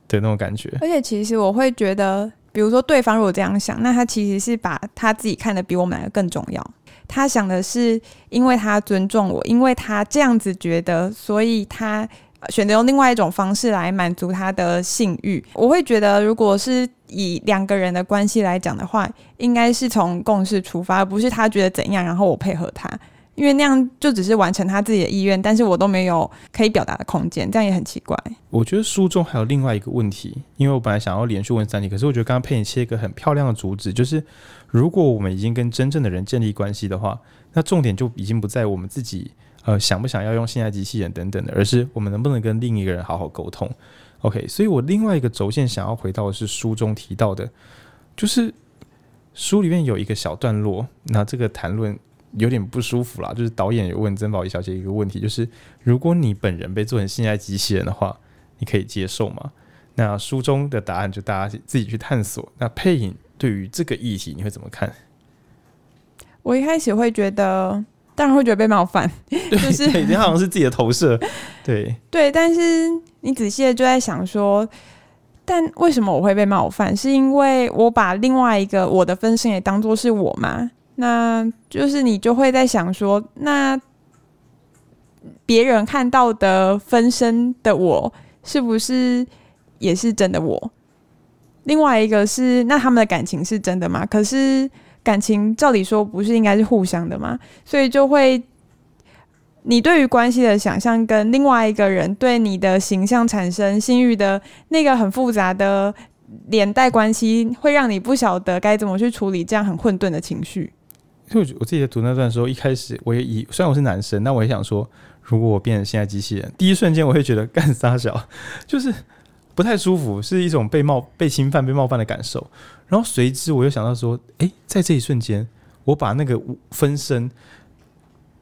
的那种感觉。
而且其实我会觉得，比如说对方如果这样想，那他其实是把他自己看得比我们两个更重要。他想的是，因为他尊重我，因为他这样子觉得，所以他。选择用另外一种方式来满足他的性欲，我会觉得，如果是以两个人的关系来讲的话，应该是从共识出发，而不是他觉得怎样，然后我配合他，因为那样就只是完成他自己的意愿，但是我都没有可以表达的空间，这样也很奇怪。
我觉得书中还有另外一个问题，因为我本来想要连续问三题，可是我觉得刚刚佩妮切一个很漂亮的主旨，就是如果我们已经跟真正的人建立关系的话，那重点就已经不在我们自己。呃，想不想要用性爱机器人等等的，而是我们能不能跟另一个人好好沟通？OK，所以我另外一个轴线想要回到的是书中提到的，就是书里面有一个小段落，那这个谈论有点不舒服啦，就是导演有问曾宝仪小姐一个问题，就是如果你本人被做成性爱机器人的话，你可以接受吗？那书中的答案就大家自己去探索。那配影对于这个议题你会怎么看？
我一开始会觉得。当然会觉得被冒犯，就是
对，你好像是自己的投射，对
对。但是你仔细的就在想说，但为什么我会被冒犯？是因为我把另外一个我的分身也当作是我吗？那就是你就会在想说，那别人看到的分身的我，是不是也是真的我？另外一个是，那他们的感情是真的吗？可是。感情照理说不是应该是互相的嘛？所以就会，你对于关系的想象跟另外一个人对你的形象产生性欲的那个很复杂的连带关系，会让你不晓得该怎么去处理这样很混沌的情
绪。就我自己在读那段时候，一开始我也以虽然我是男生，但我也想说，如果我变成现在机器人，第一瞬间我会觉得干三小，就是。不太舒服，是一种被冒、被侵犯、被冒犯的感受。然后随之，我又想到说，诶，在这一瞬间，我把那个分身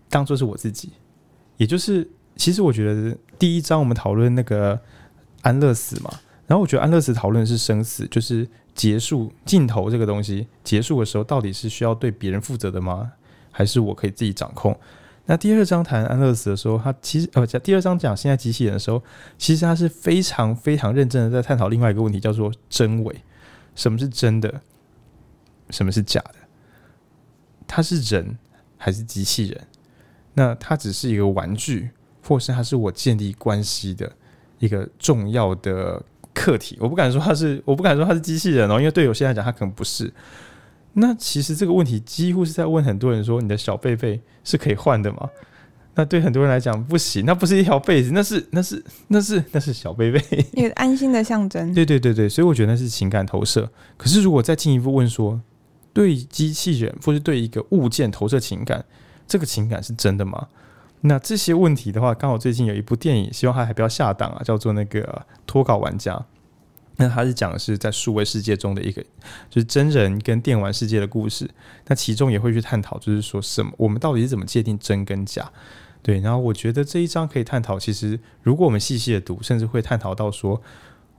当做是我自己，也就是，其实我觉得第一章我们讨论那个安乐死嘛，然后我觉得安乐死讨论是生死，就是结束尽头这个东西结束的时候，到底是需要对别人负责的吗？还是我可以自己掌控？那第二章谈安乐死的时候，他其实呃，第二章讲现在机器人的时候，其实他是非常非常认真的在探讨另外一个问题，叫做真伪。什么是真的？什么是假的？他是人还是机器人？那他只是一个玩具，或是他是我建立关系的一个重要的课题？我不敢说他是，我不敢说他是机器人哦，因为对有些人来讲，他可能不是。那其实这个问题几乎是在问很多人说：“你的小贝贝是可以换的吗？”那对很多人来讲不行，那不是一条被子，那是那是那是那是小贝贝，
一个安心的象征。
对对对对，所以我觉得那是情感投射。可是如果再进一步问说，对机器人或是对一个物件投射情感，这个情感是真的吗？那这些问题的话，刚好最近有一部电影，希望它还不要下档啊，叫做那个脱稿玩家。那它是讲的是在数位世界中的一个，就是真人跟电玩世界的故事。那其中也会去探讨，就是说什么我们到底是怎么界定真跟假？对。然后我觉得这一章可以探讨，其实如果我们细细的读，甚至会探讨到说，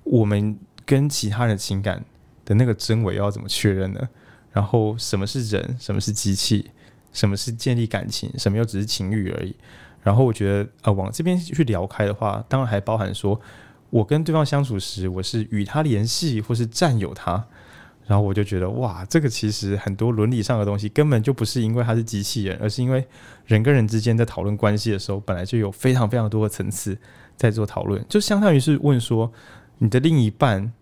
我们跟其他人情感的那个真伪要怎么确认呢？然后什么是人，什么是机器，什么是建立感情，什么又只是情欲而已？然后我觉得呃，往这边去聊开的话，当然还包含说。我跟对方相处时，我是与他联系，或是占有他，然后我就觉得哇，这个其实很多伦理上的东西根本就不是因为他是机器人，而是因为人跟人之间在讨论关系的时候，本来就有非常非常多的层次在做讨论，就相当于是问说，你的另一半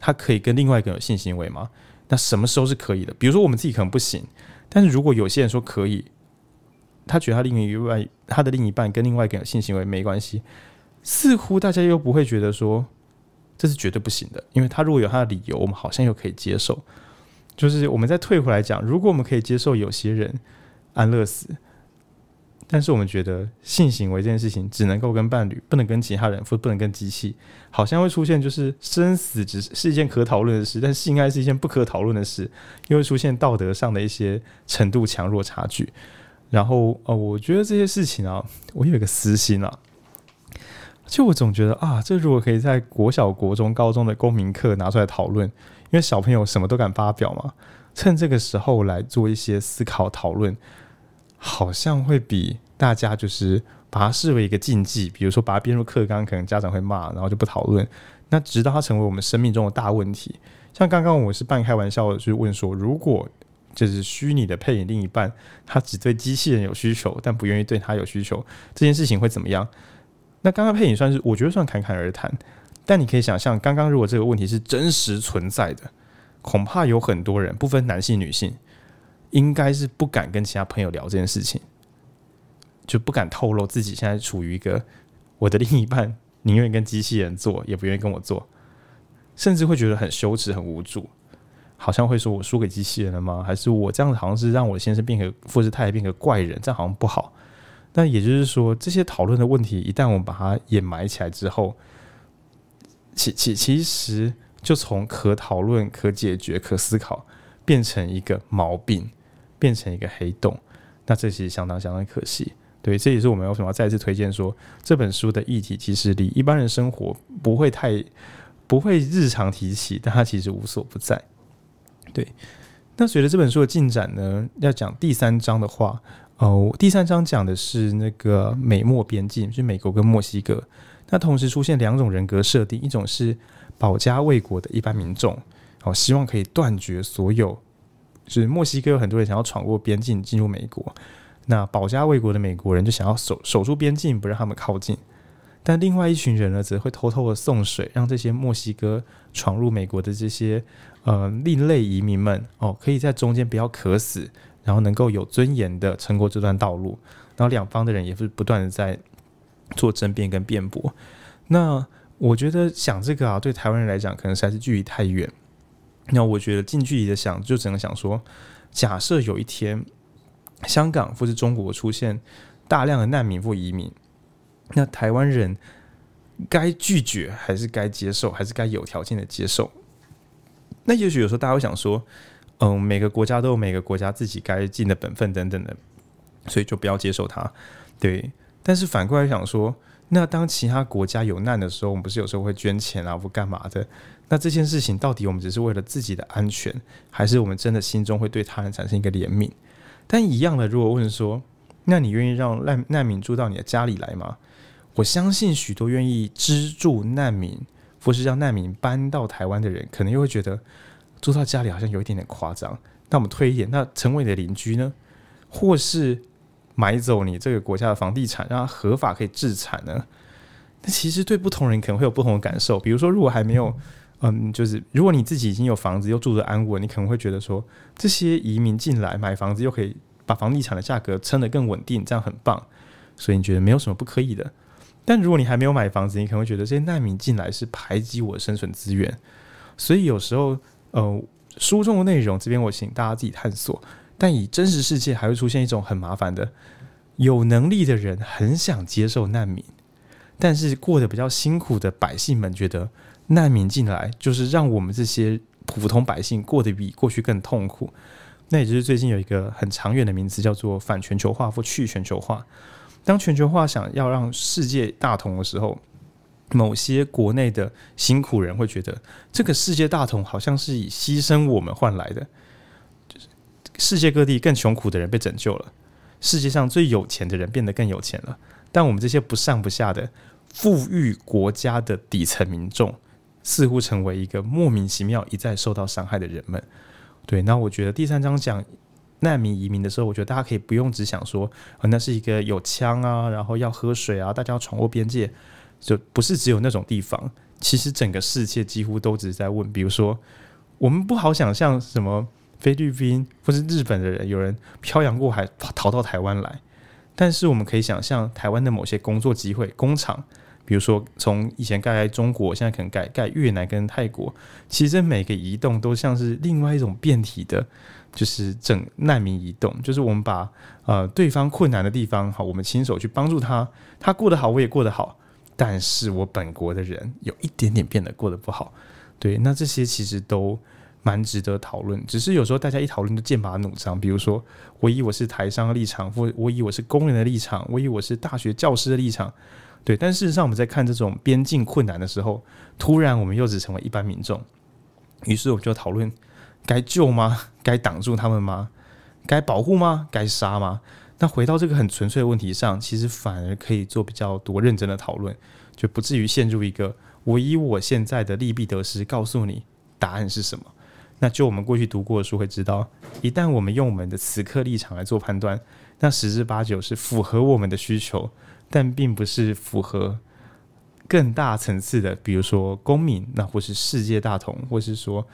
他可以跟另外一个人有性行为吗？那什么时候是可以的？比如说我们自己可能不行，但是如果有些人说可以，他觉得他另一外他的另一半跟另外一个人有性行为没关系，似乎大家又不会觉得说。这是绝对不行的，因为他如果有他的理由，我们好像又可以接受。就是我们再退回来讲，如果我们可以接受有些人安乐死，但是我们觉得性行为这件事情只能够跟伴侣，不能跟其他人，或不能跟机器，好像会出现就是生死只是一件可讨论的事，但性爱是一件不可讨论的事，又会出现道德上的一些程度强弱差距。然后哦，我觉得这些事情啊，我有一个私心啊。就我总觉得啊，这如果可以在国小、国中、高中的公民课拿出来讨论，因为小朋友什么都敢发表嘛，趁这个时候来做一些思考讨论，好像会比大家就是把它视为一个禁忌，比如说把它编入课纲，可能家长会骂，然后就不讨论。那直到它成为我们生命中的大问题，像刚刚我是半开玩笑的去问说，如果就是虚拟的配影另一半，他只对机器人有需求，但不愿意对他有需求，这件事情会怎么样？那刚刚配影算是，我觉得算侃侃而谈，但你可以想象，刚刚如果这个问题是真实存在的，恐怕有很多人，不分男性女性，应该是不敢跟其他朋友聊这件事情，就不敢透露自己现在处于一个我的另一半宁愿跟机器人做，也不愿意跟我做，甚至会觉得很羞耻、很无助，好像会说我输给机器人了吗？还是我这样子好像是让我先生变个富士太太变个怪人，这样好像不好。那也就是说，这些讨论的问题，一旦我们把它掩埋起来之后，其其其实就从可讨论、可解决、可思考，变成一个毛病，变成一个黑洞。那这其实相当相当可惜。对，这也是我们为什么要再次推荐说，这本书的议题其实离一般人生活不会太不会日常提起，但它其实无所不在。对。那随着这本书的进展呢，要讲第三章的话。哦，第三章讲的是那个美墨边境，是美国跟墨西哥。那同时出现两种人格设定，一种是保家卫国的一般民众，哦，希望可以断绝所有，就是墨西哥有很多人想要闯过边境进入美国，那保家卫国的美国人就想要守守住边境，不让他们靠近。但另外一群人呢，则会偷偷的送水，让这些墨西哥闯入美国的这些呃另类移民们，哦，可以在中间不要渴死。然后能够有尊严的撑过这段道路，然后两方的人也是不断的在做争辩跟辩驳。那我觉得想这个啊，对台湾人来讲可能实在是距离太远。那我觉得近距离的想，就只能想说，假设有一天香港或是中国出现大量的难民或移民，那台湾人该拒绝还是该接受，还是该有条件的接受？那也许有时候大家会想说。嗯，每个国家都有每个国家自己该尽的本分等等的，所以就不要接受它。对，但是反过来想说，那当其他国家有难的时候，我们不是有时候会捐钱啊，或干嘛的？那这件事情到底我们只是为了自己的安全，还是我们真的心中会对他人产生一个怜悯？但一样的，如果问说，那你愿意让难难民住到你的家里来吗？我相信许多愿意资助难民，或是让难民搬到台湾的人，可能又会觉得。住到家里好像有一点点夸张。那我们推一点，那成为你的邻居呢？或是买走你这个国家的房地产，让它合法可以置产呢？那其实对不同人可能会有不同的感受。比如说，如果还没有，嗯，就是如果你自己已经有房子又住得安稳，你可能会觉得说，这些移民进来买房子又可以把房地产的价格撑得更稳定，这样很棒。所以你觉得没有什么不可以的。但如果你还没有买房子，你可能会觉得这些难民进来是排挤我的生存资源。所以有时候。呃，书中的内容这边我请大家自己探索。但以真实世界还会出现一种很麻烦的，有能力的人很想接受难民，但是过得比较辛苦的百姓们觉得难民进来就是让我们这些普通百姓过得比过去更痛苦。那也就是最近有一个很长远的名词叫做反全球化或去全球化。当全球化想要让世界大同的时候。某些国内的辛苦人会觉得，这个世界大同好像是以牺牲我们换来的，就是世界各地更穷苦的人被拯救了，世界上最有钱的人变得更有钱了，但我们这些不上不下的富裕国家的底层民众，似乎成为一个莫名其妙一再受到伤害的人们。对，那我觉得第三章讲难民移民的时候，我觉得大家可以不用只想说，啊，那是一个有枪啊，然后要喝水啊，大家要闯过边界，就不是只有那种地方。其实整个世界几乎都只是在问，比如说，我们不好想象什么菲律宾或是日本的人有人漂洋过海逃到台湾来，但是我们可以想象台湾的某些工作机会、工厂，比如说从以前盖在中国，现在可能盖盖越南跟泰国，其实每个移动都像是另外一种变体的，就是整难民移动，就是我们把呃对方困难的地方，好，我们亲手去帮助他，他过得好，我也过得好。但是我本国的人有一点点变得过得不好，对，那这些其实都蛮值得讨论。只是有时候大家一讨论就剑拔弩张，比如说我以我是台商的立场，或我以我是工人的立场，我以我是大学教师的立场，对。但事实上我们在看这种边境困难的时候，突然我们又只成为一般民众，于是我们就讨论该救吗？该挡住他们吗？该保护吗？该杀吗？那回到这个很纯粹的问题上，其实反而可以做比较多认真的讨论，就不至于陷入一个我以我现在的利弊得失告诉你答案是什么。那就我们过去读过的书会知道，一旦我们用我们的此刻立场来做判断，那十之八九是符合我们的需求，但并不是符合更大层次的，比如说公民，那或是世界大同，或是说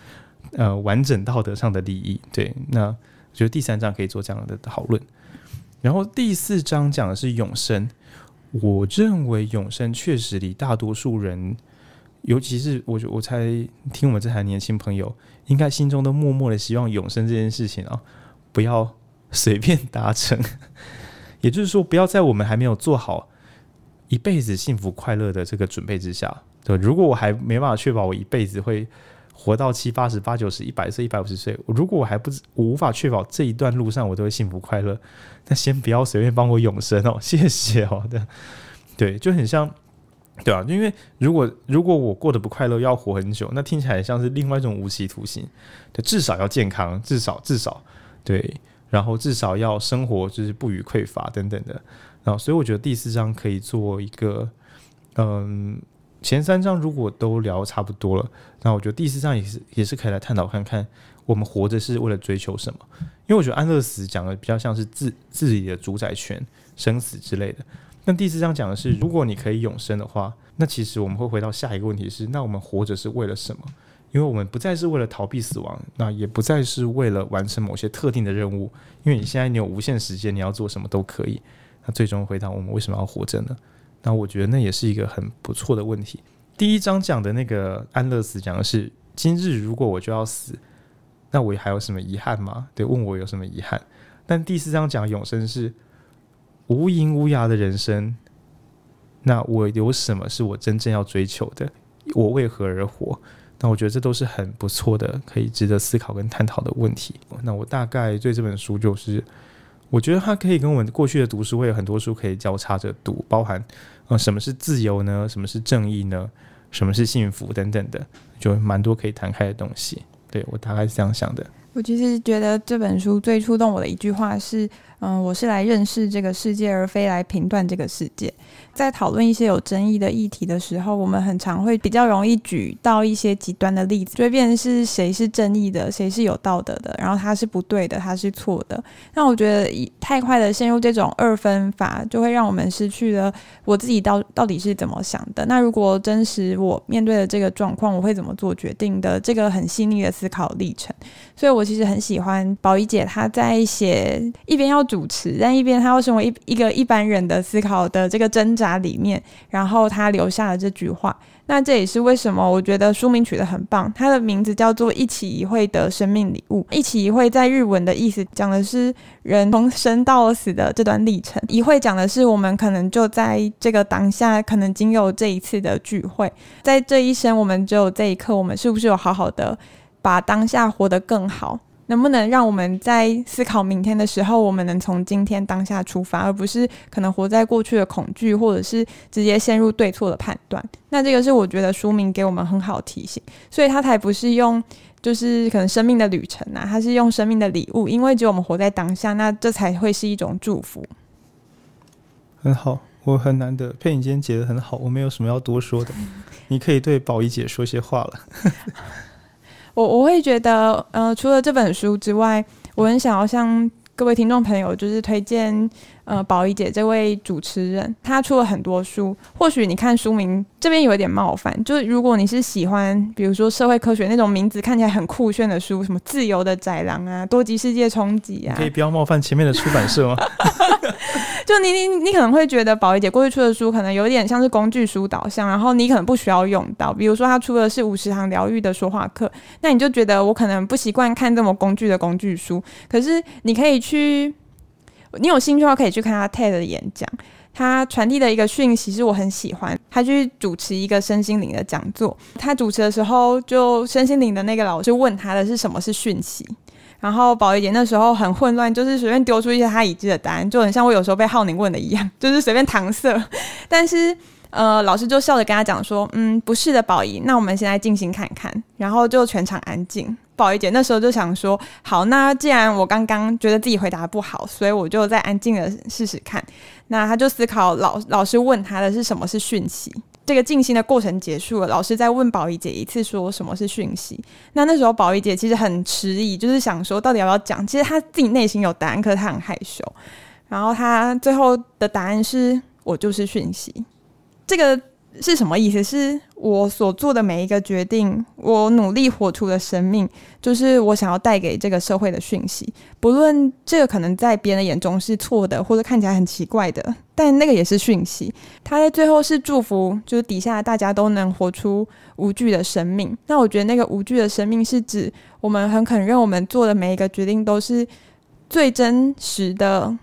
呃完整道德上的利益。对，那我觉得第三章可以做这样的讨论。然后第四章讲的是永生，我认为永生确实离大多数人，尤其是我我猜听我们这台年轻朋友，应该心中都默默的希望永生这件事情啊，不要随便达成。也就是说，不要在我们还没有做好一辈子幸福快乐的这个准备之下，对，如果我还没办法确保我一辈子会。活到七八十、八九十、一百岁、一百五十岁，如果我还不我无法确保这一段路上我都会幸福快乐，那先不要随便帮我永生哦，谢谢哦的。对，就很像，对啊，因为如果如果我过得不快乐，要活很久，那听起来像是另外一种无期徒刑。对，至少要健康，至少至少对，然后至少要生活就是不予匮乏等等的。然后，所以我觉得第四章可以做一个，嗯。前三章如果都聊差不多了，那我觉得第四章也是也是可以来探讨看看，我们活着是为了追求什么？因为我觉得安乐死讲的比较像是自自己的主宰权、生死之类的。那第四章讲的是，如果你可以永生的话，那其实我们会回到下一个问题是：那我们活着是为了什么？因为我们不再是为了逃避死亡，那也不再是为了完成某些特定的任务。因为你现在你有无限时间，你要做什么都可以。那最终回答我们为什么要活着呢？那我觉得那也是一个很不错的问题。第一章讲的那个安乐死，讲的是今日如果我就要死，那我还有什么遗憾吗？对，问我有什么遗憾。但第四章讲永生是无垠无涯的人生，那我有什么是我真正要追求的？我为何而活？那我觉得这都是很不错的，可以值得思考跟探讨的问题。那我大概对这本书就是。我觉得它可以跟我们过去的读书会有很多书可以交叉着读，包含呃什么是自由呢？什么是正义呢？什么是幸福等等的，就蛮多可以谈开的东西。对，我大概是这样想的。
我其实觉得这本书最触动我的一句话是。嗯，我是来认识这个世界，而非来评断这个世界。在讨论一些有争议的议题的时候，我们很常会比较容易举到一些极端的例子，就会变成是谁是正义的，谁是有道德的，然后他是不对的，他是错的。那我觉得太快的陷入这种二分法，就会让我们失去了我自己到到底是怎么想的。那如果真实我面对的这个状况，我会怎么做决定的？这个很细腻的思考历程。所以我其实很喜欢宝仪姐她在写一边要。主持，但一边他又成为一一个一般人的思考的这个挣扎里面，然后他留下了这句话。那这也是为什么我觉得书名取得很棒，它的名字叫做《一起一会的生命礼物》。一起一会在日文的意思讲的是人从生到死的这段历程，一会讲的是我们可能就在这个当下，可能仅有这一次的聚会，在这一生我们只有这一刻，我们是不是有好好的把当下活得更好？能不能让我们在思考明天的时候，我们能从今天当下出发，而不是可能活在过去的恐惧，或者是直接陷入对错的判断？那这个是我觉得书名给我们很好的提醒，所以它才不是用就是可能生命的旅程啊，它是用生命的礼物，因为只有我们活在当下，那这才会是一种祝福。
很好，我很难得，佩颖今天解的很好，我没有什么要多说的，你可以对宝仪姐说些话了。
我我会觉得，呃，除了这本书之外，我很想要向各位听众朋友，就是推荐。呃，宝仪姐这位主持人，她出了很多书。或许你看书名这边有一点冒犯，就是如果你是喜欢，比如说社会科学那种名字看起来很酷炫的书，什么《自由的窄廊》啊，《多极世界冲击》啊，
可以不要冒犯前面的出版社吗？
就你你你可能会觉得宝仪姐过去出的书可能有点像是工具书导向，然后你可能不需要用到。比如说她出的是五十堂疗愈的说话课，那你就觉得我可能不习惯看这么工具的工具书。可是你可以去。你有兴趣的话，可以去看他 TED 的演讲。他传递的一个讯息是我很喜欢。他去主持一个身心灵的讲座，他主持的时候，就身心灵的那个老师问他的是什么是讯息。然后宝仪姐那时候很混乱，就是随便丢出一些她已知的答案，就很像我有时候被浩宁问的一样，就是随便搪塞。但是呃，老师就笑着跟他讲说：“嗯，不是的，宝仪，那我们现在静心看看。”然后就全场安静。宝仪姐那时候就想说：“好，那既然我刚刚觉得自己回答不好，所以我就再安静的试试看。”那他就思考老老师问他的是什么是讯息。这个静心的过程结束了，老师再问宝仪姐一次说什么是讯息。那那时候宝仪姐其实很迟疑，就是想说到底要不要讲。其实她自己内心有答案，可是她很害羞。然后她最后的答案是：“我就是讯息。”这个。是什么意思？是我所做的每一个决定，我努力活出的生命，就是我想要带给这个社会的讯息。不论这个可能在别人的眼中是错的，或者看起来很奇怪的，但那个也是讯息。他在最后是祝福，就是底下大家都能活出无惧的生命。那我觉得那个无惧的生命是指我们很肯认，我们做的每一个决定都是最真实的。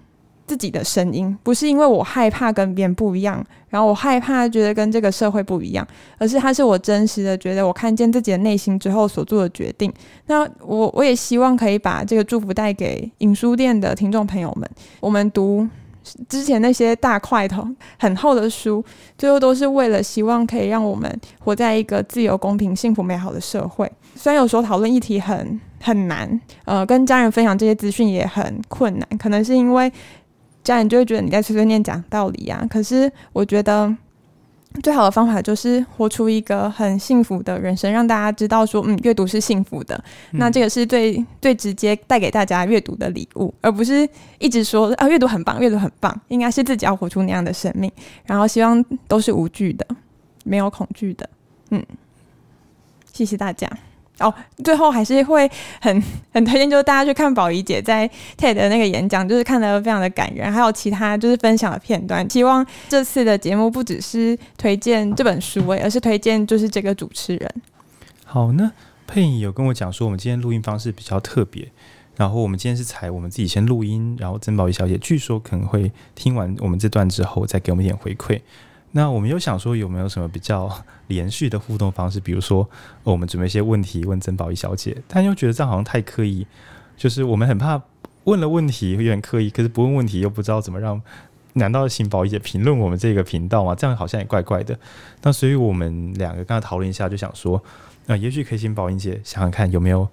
自己的声音，不是因为我害怕跟别人不一样，然后我害怕觉得跟这个社会不一样，而是它是我真实的觉得，我看见自己的内心之后所做的决定。那我我也希望可以把这个祝福带给影书店的听众朋友们。我们读之前那些大块头很厚的书，最后都是为了希望可以让我们活在一个自由、公平、幸福、美好的社会。虽然有时候讨论议题很很难，呃，跟家人分享这些资讯也很困难，可能是因为。家人就会觉得你在碎碎念讲道理呀、啊，可是我觉得最好的方法就是活出一个很幸福的人生，让大家知道说，嗯，阅读是幸福的。嗯、那这个是最最直接带给大家阅读的礼物，而不是一直说啊，阅读很棒，阅读很棒，应该是自己要活出那样的生命，然后希望都是无惧的，没有恐惧的。嗯，谢谢大家。哦，最后还是会很很推荐，就是大家去看宝仪姐在 TED 的那个演讲，就是看得非常的感人，还有其他就是分享的片段。希望这次的节目不只是推荐这本书，而是推荐就是这个主持人。
好呢，佩影有跟我讲说，我们今天录音方式比较特别，然后我们今天是采我们自己先录音，然后曾宝仪小姐据说可能会听完我们这段之后，再给我们一点回馈。那我们又想说，有没有什么比较连续的互动方式？比如说，我们准备一些问题问曾宝仪小姐，但又觉得这样好像太刻意，就是我们很怕问了问题会有点刻意，可是不问问题又不知道怎么让，难道请宝仪姐评论我们这个频道吗？这样好像也怪怪的。那所以我们两个刚才讨论一下，就想说，那也许可以请宝仪姐想想看有没有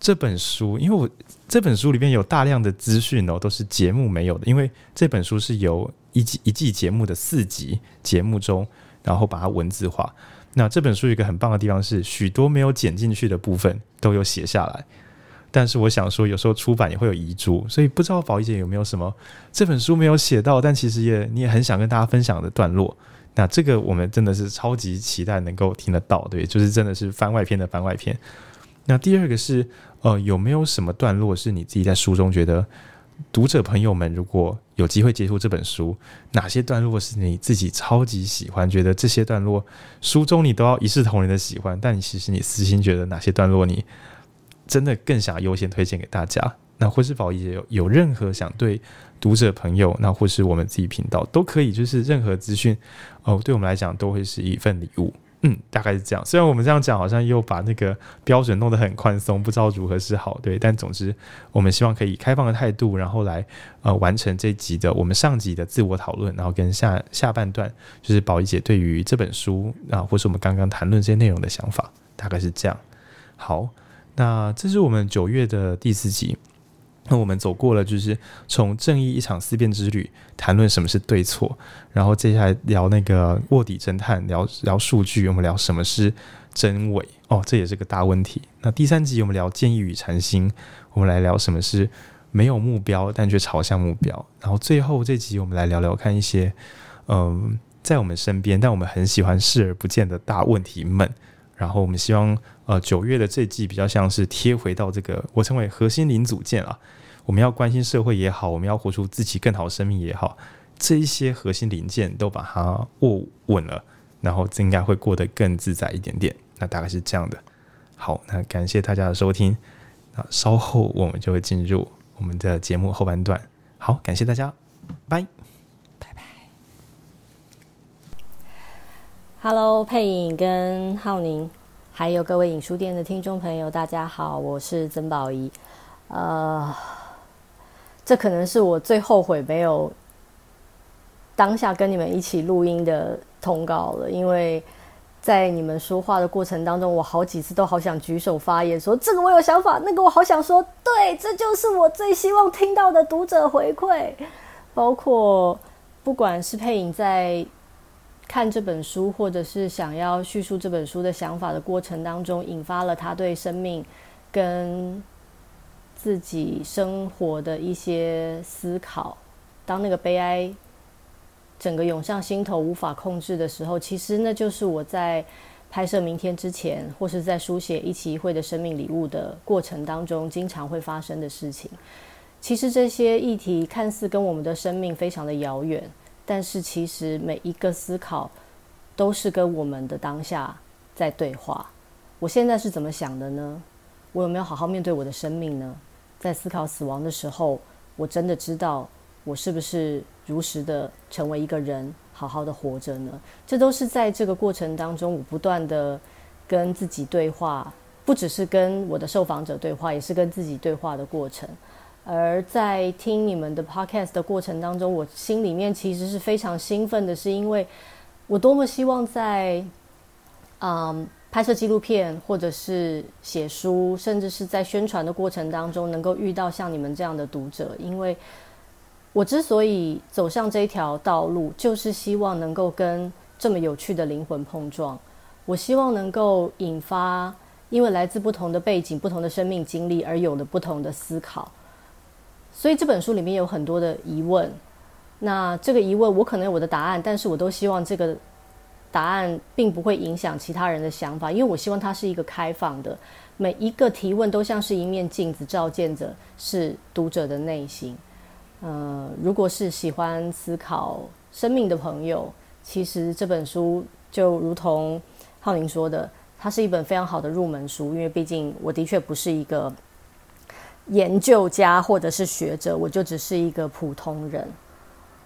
这本书，因为我这本书里面有大量的资讯哦，都是节目没有的，因为这本书是由。一季一季节目的四集节目中，然后把它文字化。那这本书有一个很棒的地方是，许多没有剪进去的部分都有写下来。但是我想说，有时候出版也会有遗珠，所以不知道宝仪姐有没有什么这本书没有写到，但其实也你也很想跟大家分享的段落。那这个我们真的是超级期待能够听得到，对，就是真的是番外篇的番外篇。那第二个是，呃，有没有什么段落是你自己在书中觉得？读者朋友们，如果有机会接触这本书，哪些段落是你自己超级喜欢？觉得这些段落书中你都要一视同仁的喜欢，但你其实你私心觉得哪些段落你真的更想优先推荐给大家？那或是宝仪姐有有任何想对读者朋友，那或是我们自己频道都可以，就是任何资讯哦，对我们来讲都会是一份礼物。嗯，大概是这样。虽然我们这样讲，好像又把那个标准弄得很宽松，不知道如何是好，对。但总之，我们希望可以开放的态度，然后来呃完成这集的我们上集的自我讨论，然后跟下下半段就是宝仪姐对于这本书啊，或是我们刚刚谈论这些内容的想法，大概是这样。好，那这是我们九月的第四集。那我们走过了，就是从正义一场思辨之旅，谈论什么是对错，然后接下来聊那个卧底侦探，聊聊数据，我们聊什么是真伪哦，这也是个大问题。那第三集我们聊建议与禅心，我们来聊什么是没有目标但却朝向目标。然后最后这集我们来聊聊看一些嗯、在我们身边但我们很喜欢视而不见的大问题们。然后我们希望，呃，九月的这季比较像是贴回到这个我称为核心零组件啊。我们要关心社会也好，我们要活出自己更好的生命也好，这一些核心零件都把它握稳了，然后应该会过得更自在一点点。那大概是这样的。好，那感谢大家的收听。那稍后我们就会进入我们的节目后半段。好，感谢大家，拜。
Hello，佩影跟浩宁，还有各位影书店的听众朋友，大家好，我是曾宝仪。呃，这可能是我最后悔没有当下跟你们一起录音的通告了，因为在你们说话的过程当中，我好几次都好想举手发言，说这个我有想法，那个我好想说，对，这就是我最希望听到的读者回馈，包括不管是佩影在。看这本书，或者是想要叙述这本书的想法的过程当中，引发了他对生命跟自己生活的一些思考。当那个悲哀整个涌上心头，无法控制的时候，其实那就是我在拍摄明天之前，或是在书写一期一会的生命礼物的过程当中，经常会发生的事情。其实这些议题看似跟我们的生命非常的遥远。但是其实每一个思考都是跟我们的当下在对话。我现在是怎么想的呢？我有没有好好面对我的生命呢？在思考死亡的时候，我真的知道我是不是如实的成为一个人，好好的活着呢？这都是在这个过程当中，我不断的跟自己对话，不只是跟我的受访者对话，也是跟自己对话的过程。而在听你们的 podcast 的过程当中，我心里面其实是非常兴奋的，是因为我多么希望在嗯拍摄纪录片，或者是写书，甚至是在宣传的过程当中，能够遇到像你们这样的读者。因为我之所以走上这条道路，就是希望能够跟这么有趣的灵魂碰撞。我希望能够引发，因为来自不同的背景、不同的生命经历而有了不同的思考。所以这本书里面有很多的疑问，那这个疑问我可能有我的答案，但是我都希望这个答案并不会影响其他人的想法，因为我希望它是一个开放的，每一个提问都像是一面镜子，照见着是读者的内心。呃，如果是喜欢思考生命的朋友，其实这本书就如同浩宁说的，它是一本非常好的入门书，因为毕竟我的确不是一个。研究家或者是学者，我就只是一个普通人。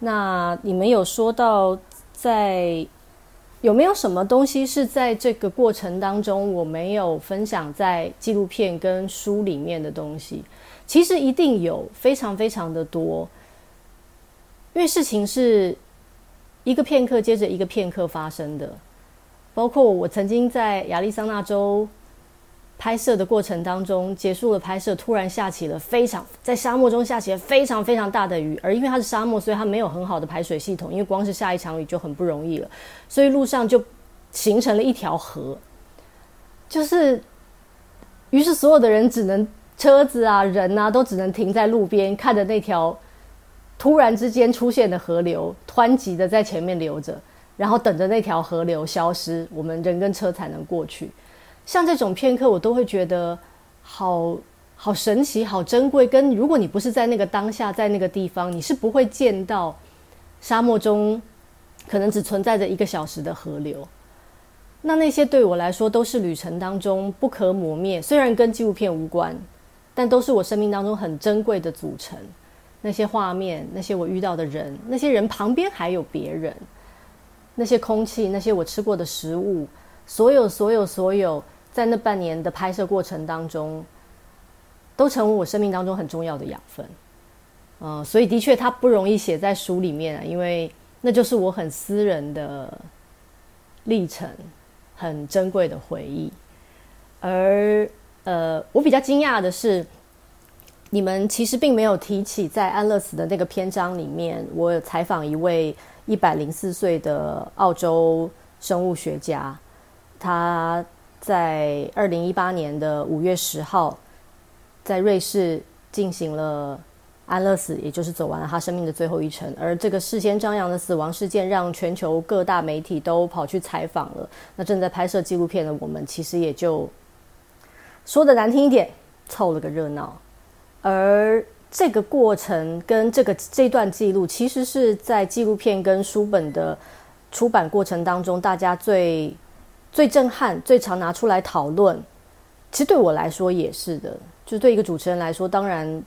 那你们有说到，在有没有什么东西是在这个过程当中我没有分享在纪录片跟书里面的东西？其实一定有，非常非常的多。因为事情是一个片刻接着一个片刻发生的，包括我曾经在亚利桑那州。拍摄的过程当中，结束了拍摄，突然下起了非常在沙漠中下起了非常非常大的雨，而因为它是沙漠，所以它没有很好的排水系统，因为光是下一场雨就很不容易了，所以路上就形成了一条河，就是，于是所有的人只能车子啊人啊都只能停在路边，看着那条突然之间出现的河流湍急的在前面流着，然后等着那条河流消失，我们人跟车才能过去。像这种片刻，我都会觉得好好神奇、好珍贵。跟如果你不是在那个当下，在那个地方，你是不会见到沙漠中可能只存在着一个小时的河流。那那些对我来说都是旅程当中不可磨灭，虽然跟纪录片无关，但都是我生命当中很珍贵的组成。那些画面，那些我遇到的人，那些人旁边还有别人，那些空气，那些我吃过的食物，所有、所有、所有。在那半年的拍摄过程当中，都成为我生命当中很重要的养分。嗯、呃，所以的确它不容易写在书里面啊，因为那就是我很私人的历程，很珍贵的回忆。而呃，我比较惊讶的是，你们其实并没有提起在安乐死的那个篇章里面，我采访一位一百零四岁的澳洲生物学家，他在二零一八年的五月十号，在瑞士进行了安乐死，也就是走完了他生命的最后一程。而这个事先张扬的死亡事件，让全球各大媒体都跑去采访了。那正在拍摄纪录片的我们，其实也就说得难听一点，凑了个热闹。而这个过程跟这个这段记录，其实是在纪录片跟书本的出版过程当中，大家最最震撼、最常拿出来讨论。其实对我来说也是的，就对一个主持人来说，当然，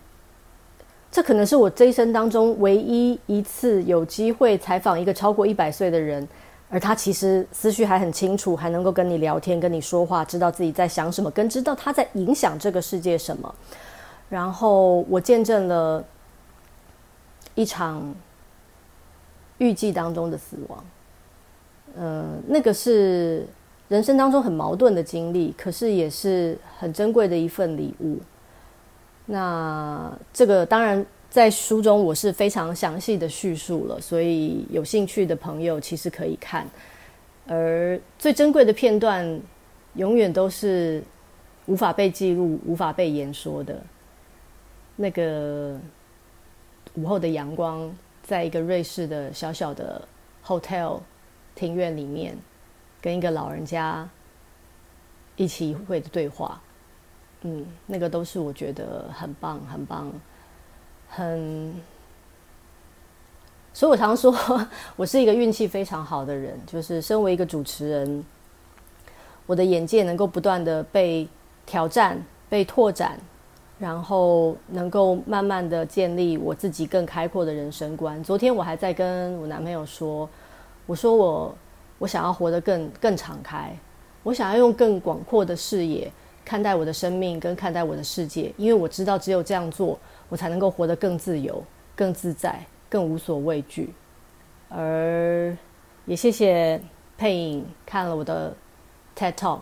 这可能是我这一生当中唯一一次有机会采访一个超过一百岁的人，而他其实思绪还很清楚，还能够跟你聊天、跟你说话，知道自己在想什么，跟知道他在影响这个世界什么。然后我见证了一场预计当中的死亡，嗯、那个是人生当中很矛盾的经历，可是也是很珍贵的一份礼物。那这个当然在书中我是非常详细的叙述了，所以有兴趣的朋友其实可以看。而最珍贵的片段，永远都是无法被记录、无法被言说的。那个午后的阳光，在一个瑞士的小小的 hotel 庭院里面，跟一个老人家一起会的对话，嗯，那个都是我觉得很棒、很棒、很。所以我常说，我是一个运气非常好的人，就是身为一个主持人，我的眼界能够不断的被挑战、被拓展。然后能够慢慢的建立我自己更开阔的人生观。昨天我还在跟我男朋友说，我说我我想要活得更更敞开，我想要用更广阔的视野看待我的生命跟看待我的世界，因为我知道只有这样做，我才能够活得更自由、更自在、更无所畏惧。而也谢谢佩影看了我的 TED Talk，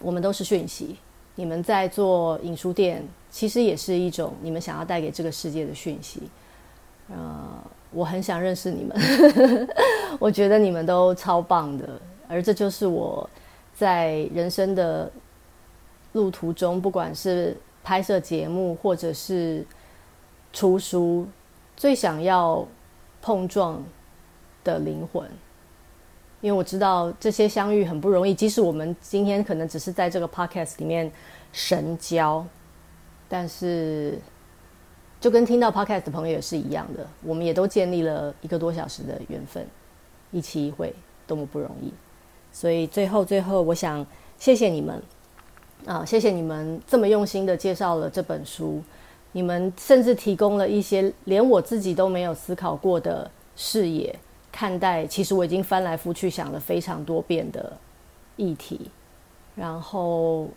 我们都是讯息。你们在做影书店，其实也是一种你们想要带给这个世界的讯息。呃，我很想认识你们，我觉得你们都超棒的，而这就是我在人生的路途中，不管是拍摄节目或者是出书，最想要碰撞的灵魂。因为我知道这些相遇很不容易，即使我们今天可能只是在这个 podcast 里面神交，但是就跟听到 podcast 的朋友也是一样的，我们也都建立了一个多小时的缘分，一期一会，多么不容易。所以最后最后，我想谢谢你们啊，谢谢你们这么用心的介绍了这本书，你们甚至提供了一些连我自己都没有思考过的视野。看待，其实我已经翻来覆去想了非常多遍的议题，然后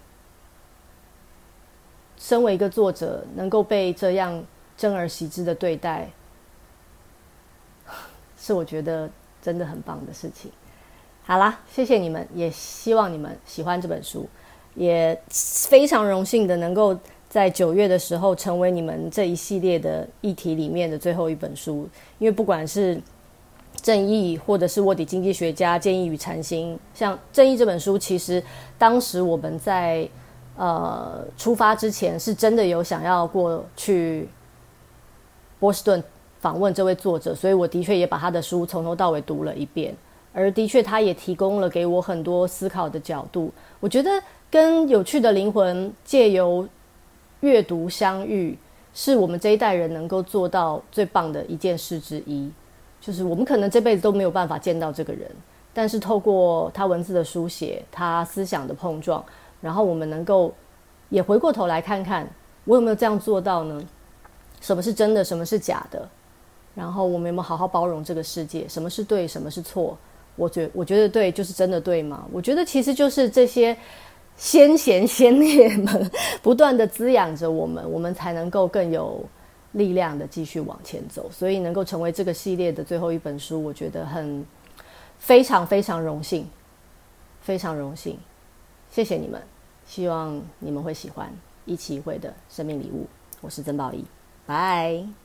身为一个作者，能够被这样珍而习之的对待，是我觉得真的很棒的事情。好啦，谢谢你们，也希望你们喜欢这本书，也非常荣幸的能够在九月的时候成为你们这一系列的议题里面的最后一本书，因为不管是正义，或者是卧底经济学家建议与禅心，像正义这本书，其实当时我们在呃出发之前，是真的有想要过去波士顿访问这位作者，所以我的确也把他的书从头到尾读了一遍，而的确他也提供了给我很多思考的角度。我觉得跟有趣的灵魂借由阅读相遇，是我们这一代人能够做到最棒的一件事之一。就是我们可能这辈子都没有办法见到这个人，但是透过他文字的书写，他思想的碰撞，然后我们能够也回过头来看看，我有没有这样做到呢？什么是真的，什么是假的？然后我们有没有好好包容这个世界？什么是对，什么是错？我觉我觉得对就是真的对吗？我觉得其实就是这些先贤先烈们不断的滋养着我们，我们才能够更有。力量的继续往前走，所以能够成为这个系列的最后一本书，我觉得很非常非常荣幸，非常荣幸，谢谢你们，希望你们会喜欢一期一会的生命礼物。我是曾宝仪，拜。